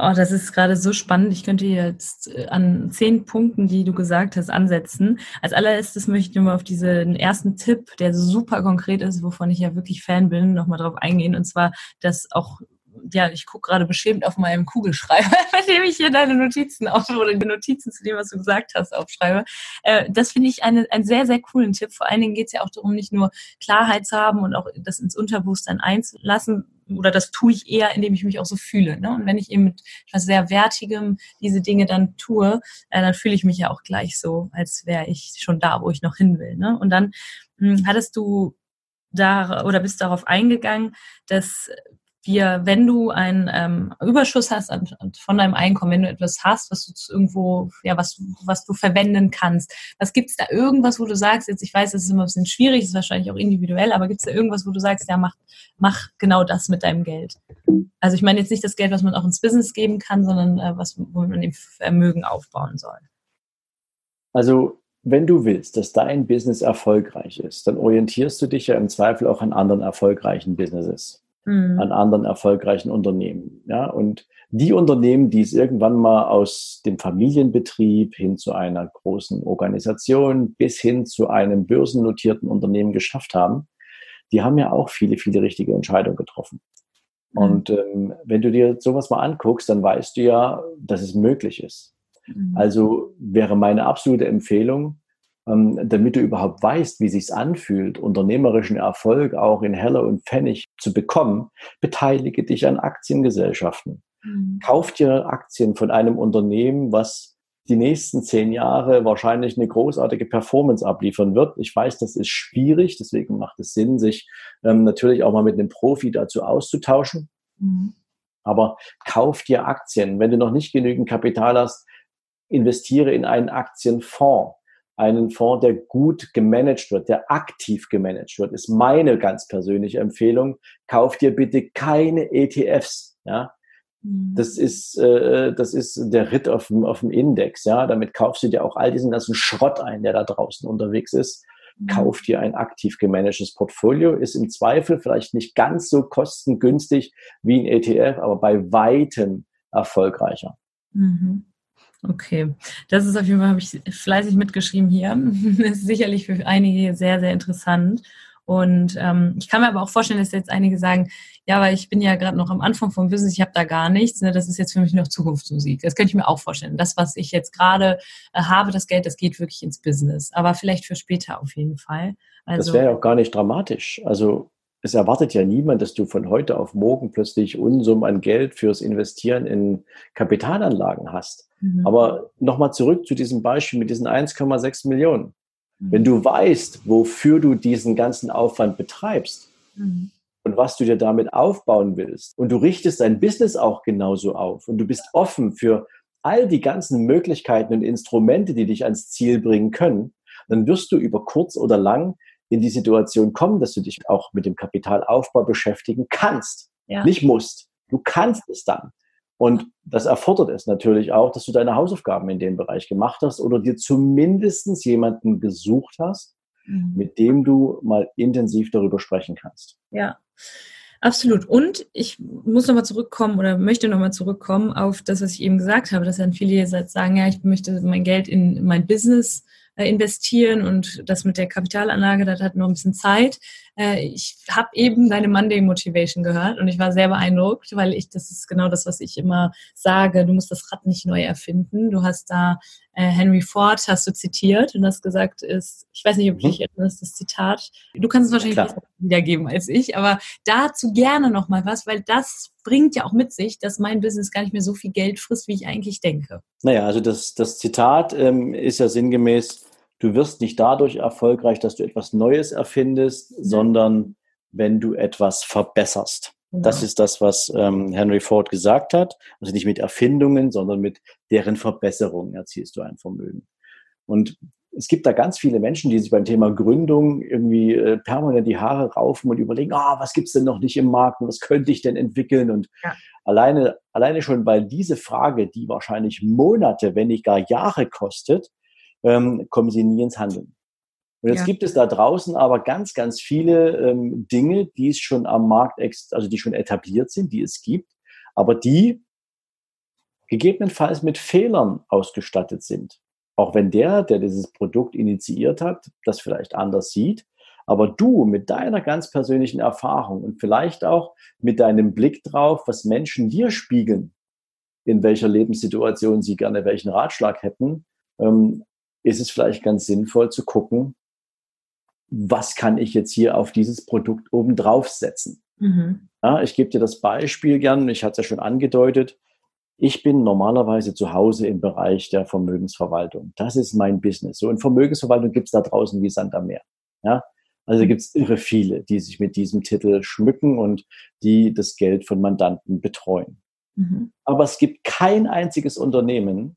Oh, das ist gerade so spannend. Ich könnte jetzt äh, an zehn Punkten, die du gesagt hast, ansetzen. Als allererstes möchte ich nur auf diesen ersten Tipp, der super konkret ist, wovon ich ja wirklich Fan bin, nochmal drauf eingehen. Und zwar, dass auch ja, ich gucke gerade beschämt auf meinem Kugelschreiber, bei dem ich hier deine Notizen auf oder die Notizen zu dem, was du gesagt hast, aufschreibe. Äh, das finde ich eine, einen sehr, sehr coolen Tipp. Vor allen Dingen geht es ja auch darum, nicht nur Klarheit zu haben und auch das ins Unterbewusstsein einzulassen, oder das tue ich eher, indem ich mich auch so fühle. Ne? Und wenn ich eben mit etwas sehr Wertigem diese Dinge dann tue, äh, dann fühle ich mich ja auch gleich so, als wäre ich schon da, wo ich noch hin will. Ne? Und dann mh, hm, hattest du da oder bist darauf eingegangen, dass wir, wenn du einen ähm, Überschuss hast an, von deinem Einkommen, wenn du etwas hast, was du irgendwo, ja, was, was du verwenden kannst, was gibt's da irgendwas, wo du sagst, jetzt ich weiß, es ist immer ein bisschen schwierig, ist wahrscheinlich auch individuell, aber gibt's da irgendwas, wo du sagst, ja, mach, mach genau das mit deinem Geld? Also ich meine jetzt nicht das Geld, was man auch ins Business geben kann, sondern äh, was, wo man im Vermögen aufbauen soll. Also wenn du willst, dass dein Business erfolgreich ist, dann orientierst du dich ja im Zweifel auch an anderen erfolgreichen Businesses mhm. an anderen erfolgreichen Unternehmen. Ja, und die Unternehmen, die es irgendwann mal aus dem Familienbetrieb hin zu einer großen Organisation bis hin zu einem börsennotierten Unternehmen geschafft haben, die haben ja auch viele, viele richtige Entscheidungen getroffen. Mhm. Und ähm, wenn du dir sowas mal anguckst, dann weißt du ja, dass es möglich ist. Mhm. Also wäre meine absolute Empfehlung, damit du überhaupt weißt, wie sich's anfühlt, unternehmerischen Erfolg auch in Heller und Pfennig zu bekommen, beteilige dich an Aktiengesellschaften. Mhm. Kauf dir Aktien von einem Unternehmen, was die nächsten zehn Jahre wahrscheinlich eine großartige Performance abliefern wird. Ich weiß, das ist schwierig, deswegen macht es Sinn, sich ähm, natürlich auch mal mit einem Profi dazu auszutauschen. Mhm. Aber kauf dir Aktien. Wenn du noch nicht genügend Kapital hast, investiere in einen Aktienfonds einen Fonds, der gut gemanagt wird, der aktiv gemanagt wird, ist meine ganz persönliche Empfehlung. Kauf dir bitte keine ETFs, ja. Mhm. Das ist, äh, das ist der Ritt auf dem, auf dem Index, ja. Damit kaufst du dir auch all diesen ganzen Schrott ein, der da draußen unterwegs ist. Mhm. Kauf dir ein aktiv gemanagtes Portfolio, ist im Zweifel vielleicht nicht ganz so kostengünstig wie ein ETF, aber bei weitem erfolgreicher. Mhm. Okay, das ist auf jeden Fall, habe ich fleißig mitgeschrieben hier. Das ist sicherlich für einige sehr, sehr interessant. Und ähm, ich kann mir aber auch vorstellen, dass jetzt einige sagen, ja, weil ich bin ja gerade noch am Anfang vom Business, ich habe da gar nichts. Ne, das ist jetzt für mich noch Zukunftsmusik. Das könnte ich mir auch vorstellen. Das, was ich jetzt gerade äh, habe, das Geld, das geht wirklich ins Business. Aber vielleicht für später auf jeden Fall. Also, das wäre ja auch gar nicht dramatisch. Also es erwartet ja niemand, dass du von heute auf morgen plötzlich Unsummen an Geld fürs Investieren in Kapitalanlagen hast. Mhm. Aber nochmal zurück zu diesem Beispiel mit diesen 1,6 Millionen. Mhm. Wenn du weißt, wofür du diesen ganzen Aufwand betreibst mhm. und was du dir damit aufbauen willst und du richtest dein Business auch genauso auf und du bist offen für all die ganzen Möglichkeiten und Instrumente, die dich ans Ziel bringen können, dann wirst du über kurz oder lang in die Situation kommen, dass du dich auch mit dem Kapitalaufbau beschäftigen kannst. Ja. Nicht musst. Du kannst es dann. Und das erfordert es natürlich auch, dass du deine Hausaufgaben in dem Bereich gemacht hast oder dir zumindest jemanden gesucht hast, mhm. mit dem du mal intensiv darüber sprechen kannst. Ja. Absolut. Und ich muss nochmal zurückkommen oder möchte nochmal zurückkommen auf das, was ich eben gesagt habe, dass dann viele jetzt sagen, ja, ich möchte mein Geld in mein Business investieren und das mit der Kapitalanlage, das hat noch ein bisschen Zeit. Äh, ich habe eben deine Monday Motivation gehört und ich war sehr beeindruckt, weil ich, das ist genau das, was ich immer sage, du musst das Rad nicht neu erfinden. Du hast da äh, Henry Ford, hast du zitiert und hast gesagt, ist, ich weiß nicht, ob du mhm. dich erinnerst, das Zitat. Du kannst es wahrscheinlich ja, besser wiedergeben als ich, aber dazu gerne nochmal was, weil das bringt ja auch mit sich, dass mein Business gar nicht mehr so viel Geld frisst, wie ich eigentlich denke. Naja, also das, das Zitat ähm, ist ja sinngemäß, du wirst nicht dadurch erfolgreich, dass du etwas Neues erfindest, sondern wenn du etwas verbesserst. Genau. Das ist das, was ähm, Henry Ford gesagt hat. Also nicht mit Erfindungen, sondern mit deren Verbesserungen erzielst du ein Vermögen. Und es gibt da ganz viele Menschen, die sich beim Thema Gründung irgendwie äh, permanent die Haare raufen und überlegen, ah, oh, was gibt's denn noch nicht im Markt und was könnte ich denn entwickeln? Und ja. alleine, alleine schon bei diese Frage, die wahrscheinlich Monate, wenn nicht gar Jahre kostet, ähm, kommen sie nie ins Handeln. Und jetzt ja. gibt es da draußen aber ganz, ganz viele ähm, Dinge, die es schon am Markt, also die schon etabliert sind, die es gibt, aber die gegebenenfalls mit Fehlern ausgestattet sind. Auch wenn der, der dieses Produkt initiiert hat, das vielleicht anders sieht. Aber du mit deiner ganz persönlichen Erfahrung und vielleicht auch mit deinem Blick drauf, was Menschen dir spiegeln, in welcher Lebenssituation sie gerne welchen Ratschlag hätten, ähm, ist es vielleicht ganz sinnvoll zu gucken, was kann ich jetzt hier auf dieses Produkt oben drauf setzen? Mhm. Ja, ich gebe dir das Beispiel gern, ich hatte es ja schon angedeutet. Ich bin normalerweise zu Hause im Bereich der Vermögensverwaltung. Das ist mein Business. So, und Vermögensverwaltung gibt es da draußen wie Sand am Meer. Ja? Also gibt es irre viele, die sich mit diesem Titel schmücken und die das Geld von Mandanten betreuen. Mhm. Aber es gibt kein einziges Unternehmen,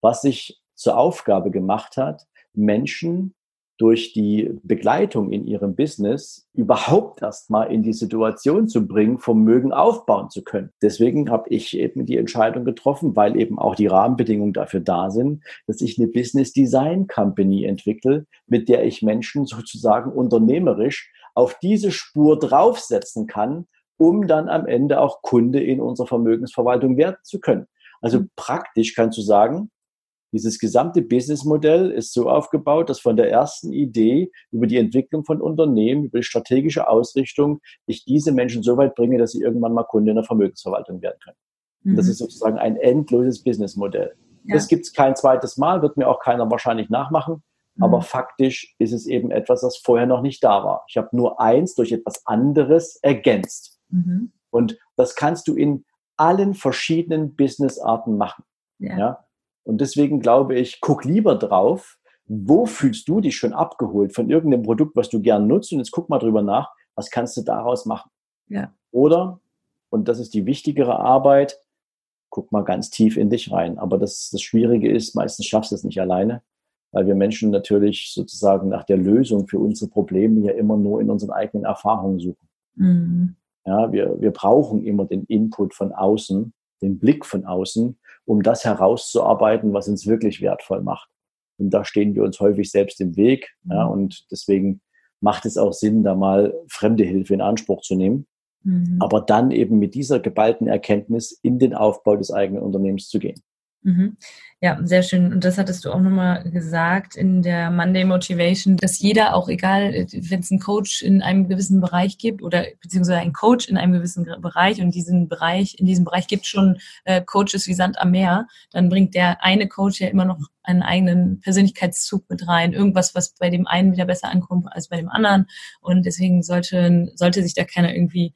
was sich zur Aufgabe gemacht hat, Menschen durch die Begleitung in ihrem Business überhaupt erstmal in die Situation zu bringen, Vermögen aufbauen zu können. Deswegen habe ich eben die Entscheidung getroffen, weil eben auch die Rahmenbedingungen dafür da sind, dass ich eine Business Design Company entwickle, mit der ich Menschen sozusagen unternehmerisch auf diese Spur draufsetzen kann, um dann am Ende auch Kunde in unserer Vermögensverwaltung werden zu können. Also praktisch kannst du sagen, dieses gesamte Businessmodell ist so aufgebaut, dass von der ersten Idee über die Entwicklung von Unternehmen, über die strategische Ausrichtung, ich diese Menschen so weit bringe, dass sie irgendwann mal Kunde in der Vermögensverwaltung werden können. Mhm. Das ist sozusagen ein endloses Businessmodell. Ja. Das gibt es kein zweites Mal, wird mir auch keiner wahrscheinlich nachmachen. Mhm. Aber faktisch ist es eben etwas, das vorher noch nicht da war. Ich habe nur eins durch etwas anderes ergänzt. Mhm. Und das kannst du in allen verschiedenen Businessarten machen. Ja. ja? Und deswegen glaube ich, guck lieber drauf, wo fühlst du dich schon abgeholt von irgendeinem Produkt, was du gern nutzt und jetzt guck mal drüber nach, was kannst du daraus machen. Ja. Oder, und das ist die wichtigere Arbeit, guck mal ganz tief in dich rein. Aber das, das Schwierige ist, meistens schaffst du es nicht alleine, weil wir Menschen natürlich sozusagen nach der Lösung für unsere Probleme ja immer nur in unseren eigenen Erfahrungen suchen. Mhm. Ja, wir, wir brauchen immer den Input von außen, den Blick von außen, um das herauszuarbeiten, was uns wirklich wertvoll macht. Und da stehen wir uns häufig selbst im Weg. Ja, mhm. und deswegen macht es auch Sinn, da mal fremde Hilfe in Anspruch zu nehmen. Mhm. Aber dann eben mit dieser geballten Erkenntnis in den Aufbau des eigenen Unternehmens zu gehen. Mhm. Ja, sehr schön. Und das hattest du auch nochmal gesagt in der Monday Motivation, dass jeder auch egal, wenn es einen Coach in einem gewissen Bereich gibt oder beziehungsweise einen Coach in einem gewissen Bereich und diesen Bereich, in diesem Bereich gibt schon äh, Coaches wie Sand am Meer, dann bringt der eine Coach ja immer noch einen eigenen Persönlichkeitszug mit rein, irgendwas, was bei dem einen wieder besser ankommt als bei dem anderen. Und deswegen sollte, sollte sich da keiner irgendwie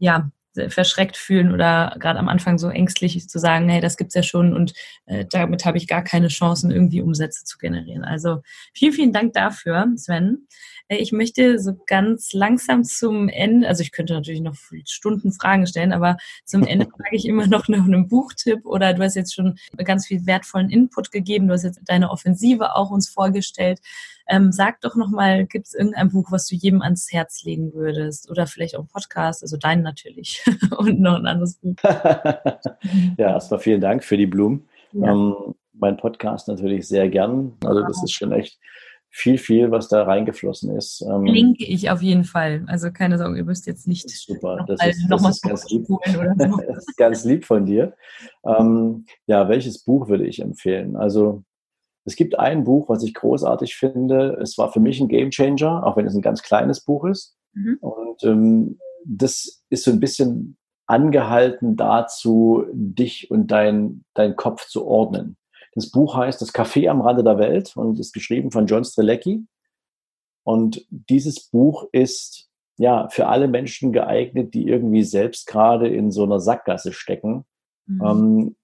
ja, verschreckt fühlen oder gerade am Anfang so ängstlich zu sagen, hey, das gibt's ja schon und äh, damit habe ich gar keine Chancen, irgendwie Umsätze zu generieren. Also vielen, vielen Dank dafür, Sven. Äh, ich möchte so ganz langsam zum Ende, also ich könnte natürlich noch Stunden Fragen stellen, aber zum Ende frage ich immer noch nach einem Buchtipp oder du hast jetzt schon ganz viel wertvollen Input gegeben, du hast jetzt deine Offensive auch uns vorgestellt. Ähm, sag doch nochmal, gibt es irgendein Buch, was du jedem ans Herz legen würdest? Oder vielleicht auch ein Podcast, also deinen natürlich und noch ein anderes Buch. ja, erstmal vielen Dank für die Blumen. Ja. Ähm, mein Podcast natürlich sehr gern. Also das ist schon echt viel, viel, was da reingeflossen ist. Ähm, Linke ich auf jeden Fall. Also keine Sorge, ihr müsst jetzt nicht super. Das ist, noch das ist ganz lieb. Oder so. das ist ganz lieb von dir. Ähm, ja, welches Buch würde ich empfehlen? Also es gibt ein Buch, was ich großartig finde. Es war für mich ein Gamechanger, auch wenn es ein ganz kleines Buch ist. Mhm. Und ähm, das ist so ein bisschen angehalten dazu, dich und dein, dein Kopf zu ordnen. Das Buch heißt Das Café am Rande der Welt und ist geschrieben von John Strelecki. Und dieses Buch ist ja für alle Menschen geeignet, die irgendwie selbst gerade in so einer Sackgasse stecken, mhm. ähm,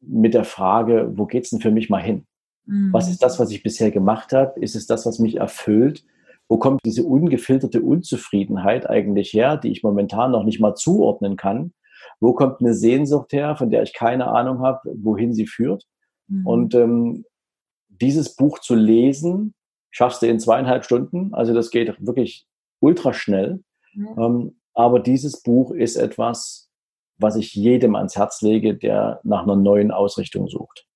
mit der Frage, wo geht's denn für mich mal hin? Mhm. Was ist das, was ich bisher gemacht habe? Ist es das, was mich erfüllt? Wo kommt diese ungefilterte Unzufriedenheit eigentlich her, die ich momentan noch nicht mal zuordnen kann? Wo kommt eine Sehnsucht her, von der ich keine Ahnung habe, wohin sie führt? Mhm. Und ähm, dieses Buch zu lesen, schaffst du in zweieinhalb Stunden. Also das geht wirklich ultra schnell. Mhm. Ähm, aber dieses Buch ist etwas, was ich jedem ans Herz lege, der nach einer neuen Ausrichtung sucht.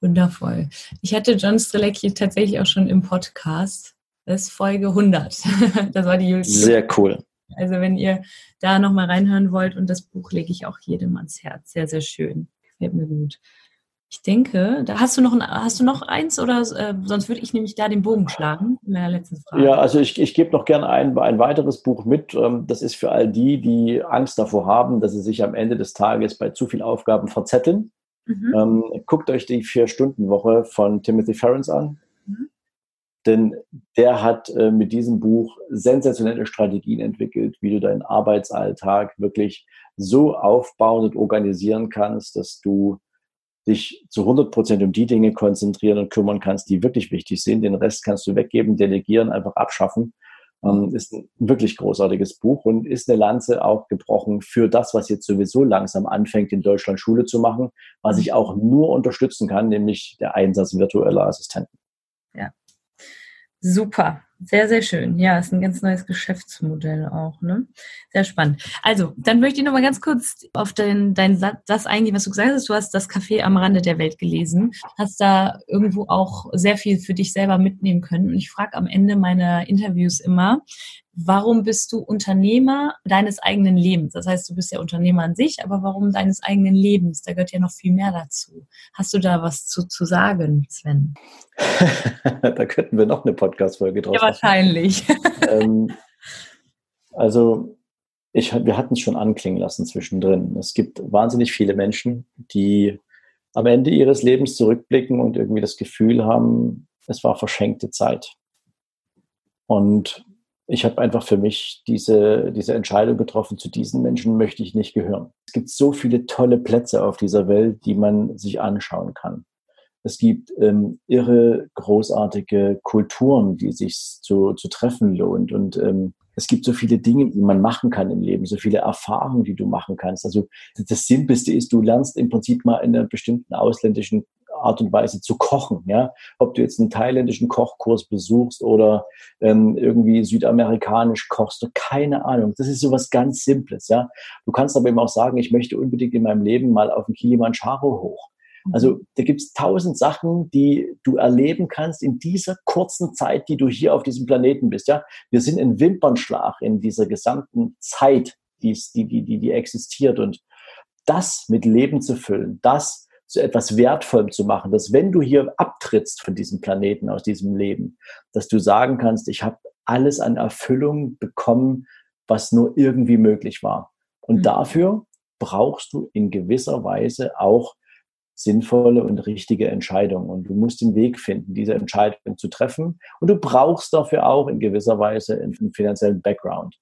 Wundervoll. Ich hatte John Strelecki tatsächlich auch schon im Podcast. Das ist Folge 100. das war die Julia. Sehr cool. Also wenn ihr da nochmal reinhören wollt und das Buch lege ich auch jedem ans Herz. Sehr, sehr schön. Gefällt mir gut. Ich denke, da hast du noch ein, hast du noch eins oder äh, sonst würde ich nämlich da den Bogen schlagen in meiner letzten Frage. Ja, also ich, ich gebe noch gerne ein, ein weiteres Buch mit. Ähm, das ist für all die, die Angst davor haben, dass sie sich am Ende des Tages bei zu vielen Aufgaben verzetteln. Mhm. Ähm, guckt euch die Vier-Stunden-Woche von Timothy Ferrens an. Mhm. denn der hat äh, mit diesem Buch sensationelle Strategien entwickelt, wie du deinen Arbeitsalltag wirklich so aufbauen und organisieren kannst, dass du dich zu 100 Prozent um die Dinge konzentrieren und kümmern kannst, die wirklich wichtig sind. Den Rest kannst du weggeben, delegieren, einfach abschaffen. Ähm, ist ein wirklich großartiges Buch und ist eine Lanze auch gebrochen für das, was jetzt sowieso langsam anfängt, in Deutschland Schule zu machen, was ich auch nur unterstützen kann, nämlich der Einsatz virtueller Assistenten. Ja, super. Sehr, sehr schön. Ja, ist ein ganz neues Geschäftsmodell auch, ne? Sehr spannend. Also, dann möchte ich noch mal ganz kurz auf dein, dein das eingehen, was du gesagt hast. Du hast das Café am Rande der Welt gelesen, hast da irgendwo auch sehr viel für dich selber mitnehmen können. Und ich frage am Ende meiner Interviews immer, warum bist du Unternehmer deines eigenen Lebens? Das heißt, du bist ja Unternehmer an sich, aber warum deines eigenen Lebens? Da gehört ja noch viel mehr dazu. Hast du da was zu, zu sagen, Sven? da könnten wir noch eine Podcast-Folge draus Ja, wahrscheinlich. ähm, also, ich, wir hatten es schon anklingen lassen zwischendrin. Es gibt wahnsinnig viele Menschen, die am Ende ihres Lebens zurückblicken und irgendwie das Gefühl haben, es war verschenkte Zeit. Und ich habe einfach für mich diese, diese Entscheidung getroffen, zu diesen Menschen möchte ich nicht gehören. Es gibt so viele tolle Plätze auf dieser Welt, die man sich anschauen kann. Es gibt ähm, irre, großartige Kulturen, die sich zu, zu treffen lohnt. Und ähm, es gibt so viele Dinge, die man machen kann im Leben, so viele Erfahrungen, die du machen kannst. Also das Simpelste ist, du lernst im Prinzip mal in einer bestimmten ausländischen Art und Weise zu kochen. Ja? Ob du jetzt einen thailändischen Kochkurs besuchst oder ähm, irgendwie südamerikanisch kochst, keine Ahnung. Das ist sowas ganz Simples. Ja? Du kannst aber eben auch sagen, ich möchte unbedingt in meinem Leben mal auf den Kilimanjaro hoch. Mhm. Also da gibt es tausend Sachen, die du erleben kannst in dieser kurzen Zeit, die du hier auf diesem Planeten bist. Ja, wir sind in Wimpernschlag in dieser gesamten Zeit, die, die, die, die existiert und das mit Leben zu füllen, das zu etwas Wertvollem zu machen, dass wenn du hier abtrittst von diesem Planeten, aus diesem Leben, dass du sagen kannst, ich habe alles an Erfüllung bekommen, was nur irgendwie möglich war. Und mhm. dafür brauchst du in gewisser Weise auch sinnvolle und richtige Entscheidungen. Und du musst den Weg finden, diese Entscheidung zu treffen. Und du brauchst dafür auch in gewisser Weise einen finanziellen Background.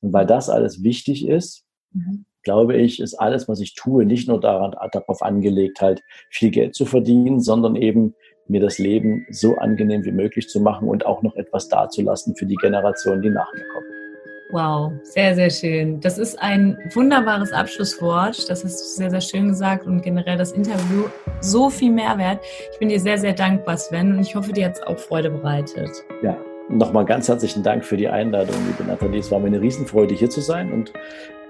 Und weil das alles wichtig ist, mhm glaube ich, ist alles, was ich tue, nicht nur daran, darauf angelegt, halt viel Geld zu verdienen, sondern eben mir das Leben so angenehm wie möglich zu machen und auch noch etwas dazulassen für die Generationen, die nach mir kommen. Wow, sehr, sehr schön. Das ist ein wunderbares Abschlusswort. Das hast du sehr, sehr schön gesagt und generell das Interview so viel Mehrwert. Ich bin dir sehr, sehr dankbar, Sven, und ich hoffe, dir hat es auch Freude bereitet. Ja, Nochmal ganz herzlichen Dank für die Einladung, liebe Nathalie. Es war mir eine Riesenfreude, hier zu sein. Und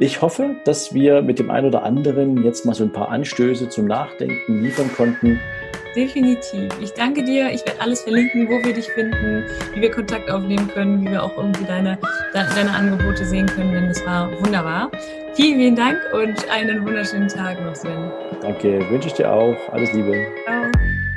ich hoffe, dass wir mit dem einen oder anderen jetzt mal so ein paar Anstöße zum Nachdenken liefern konnten. Definitiv. Ich danke dir. Ich werde alles verlinken, wo wir dich finden, wie wir Kontakt aufnehmen können, wie wir auch irgendwie deine, deine Angebote sehen können, denn das war wunderbar. Vielen, vielen Dank und einen wunderschönen Tag noch, Sven. Danke, wünsche ich dir auch. Alles Liebe. Ciao.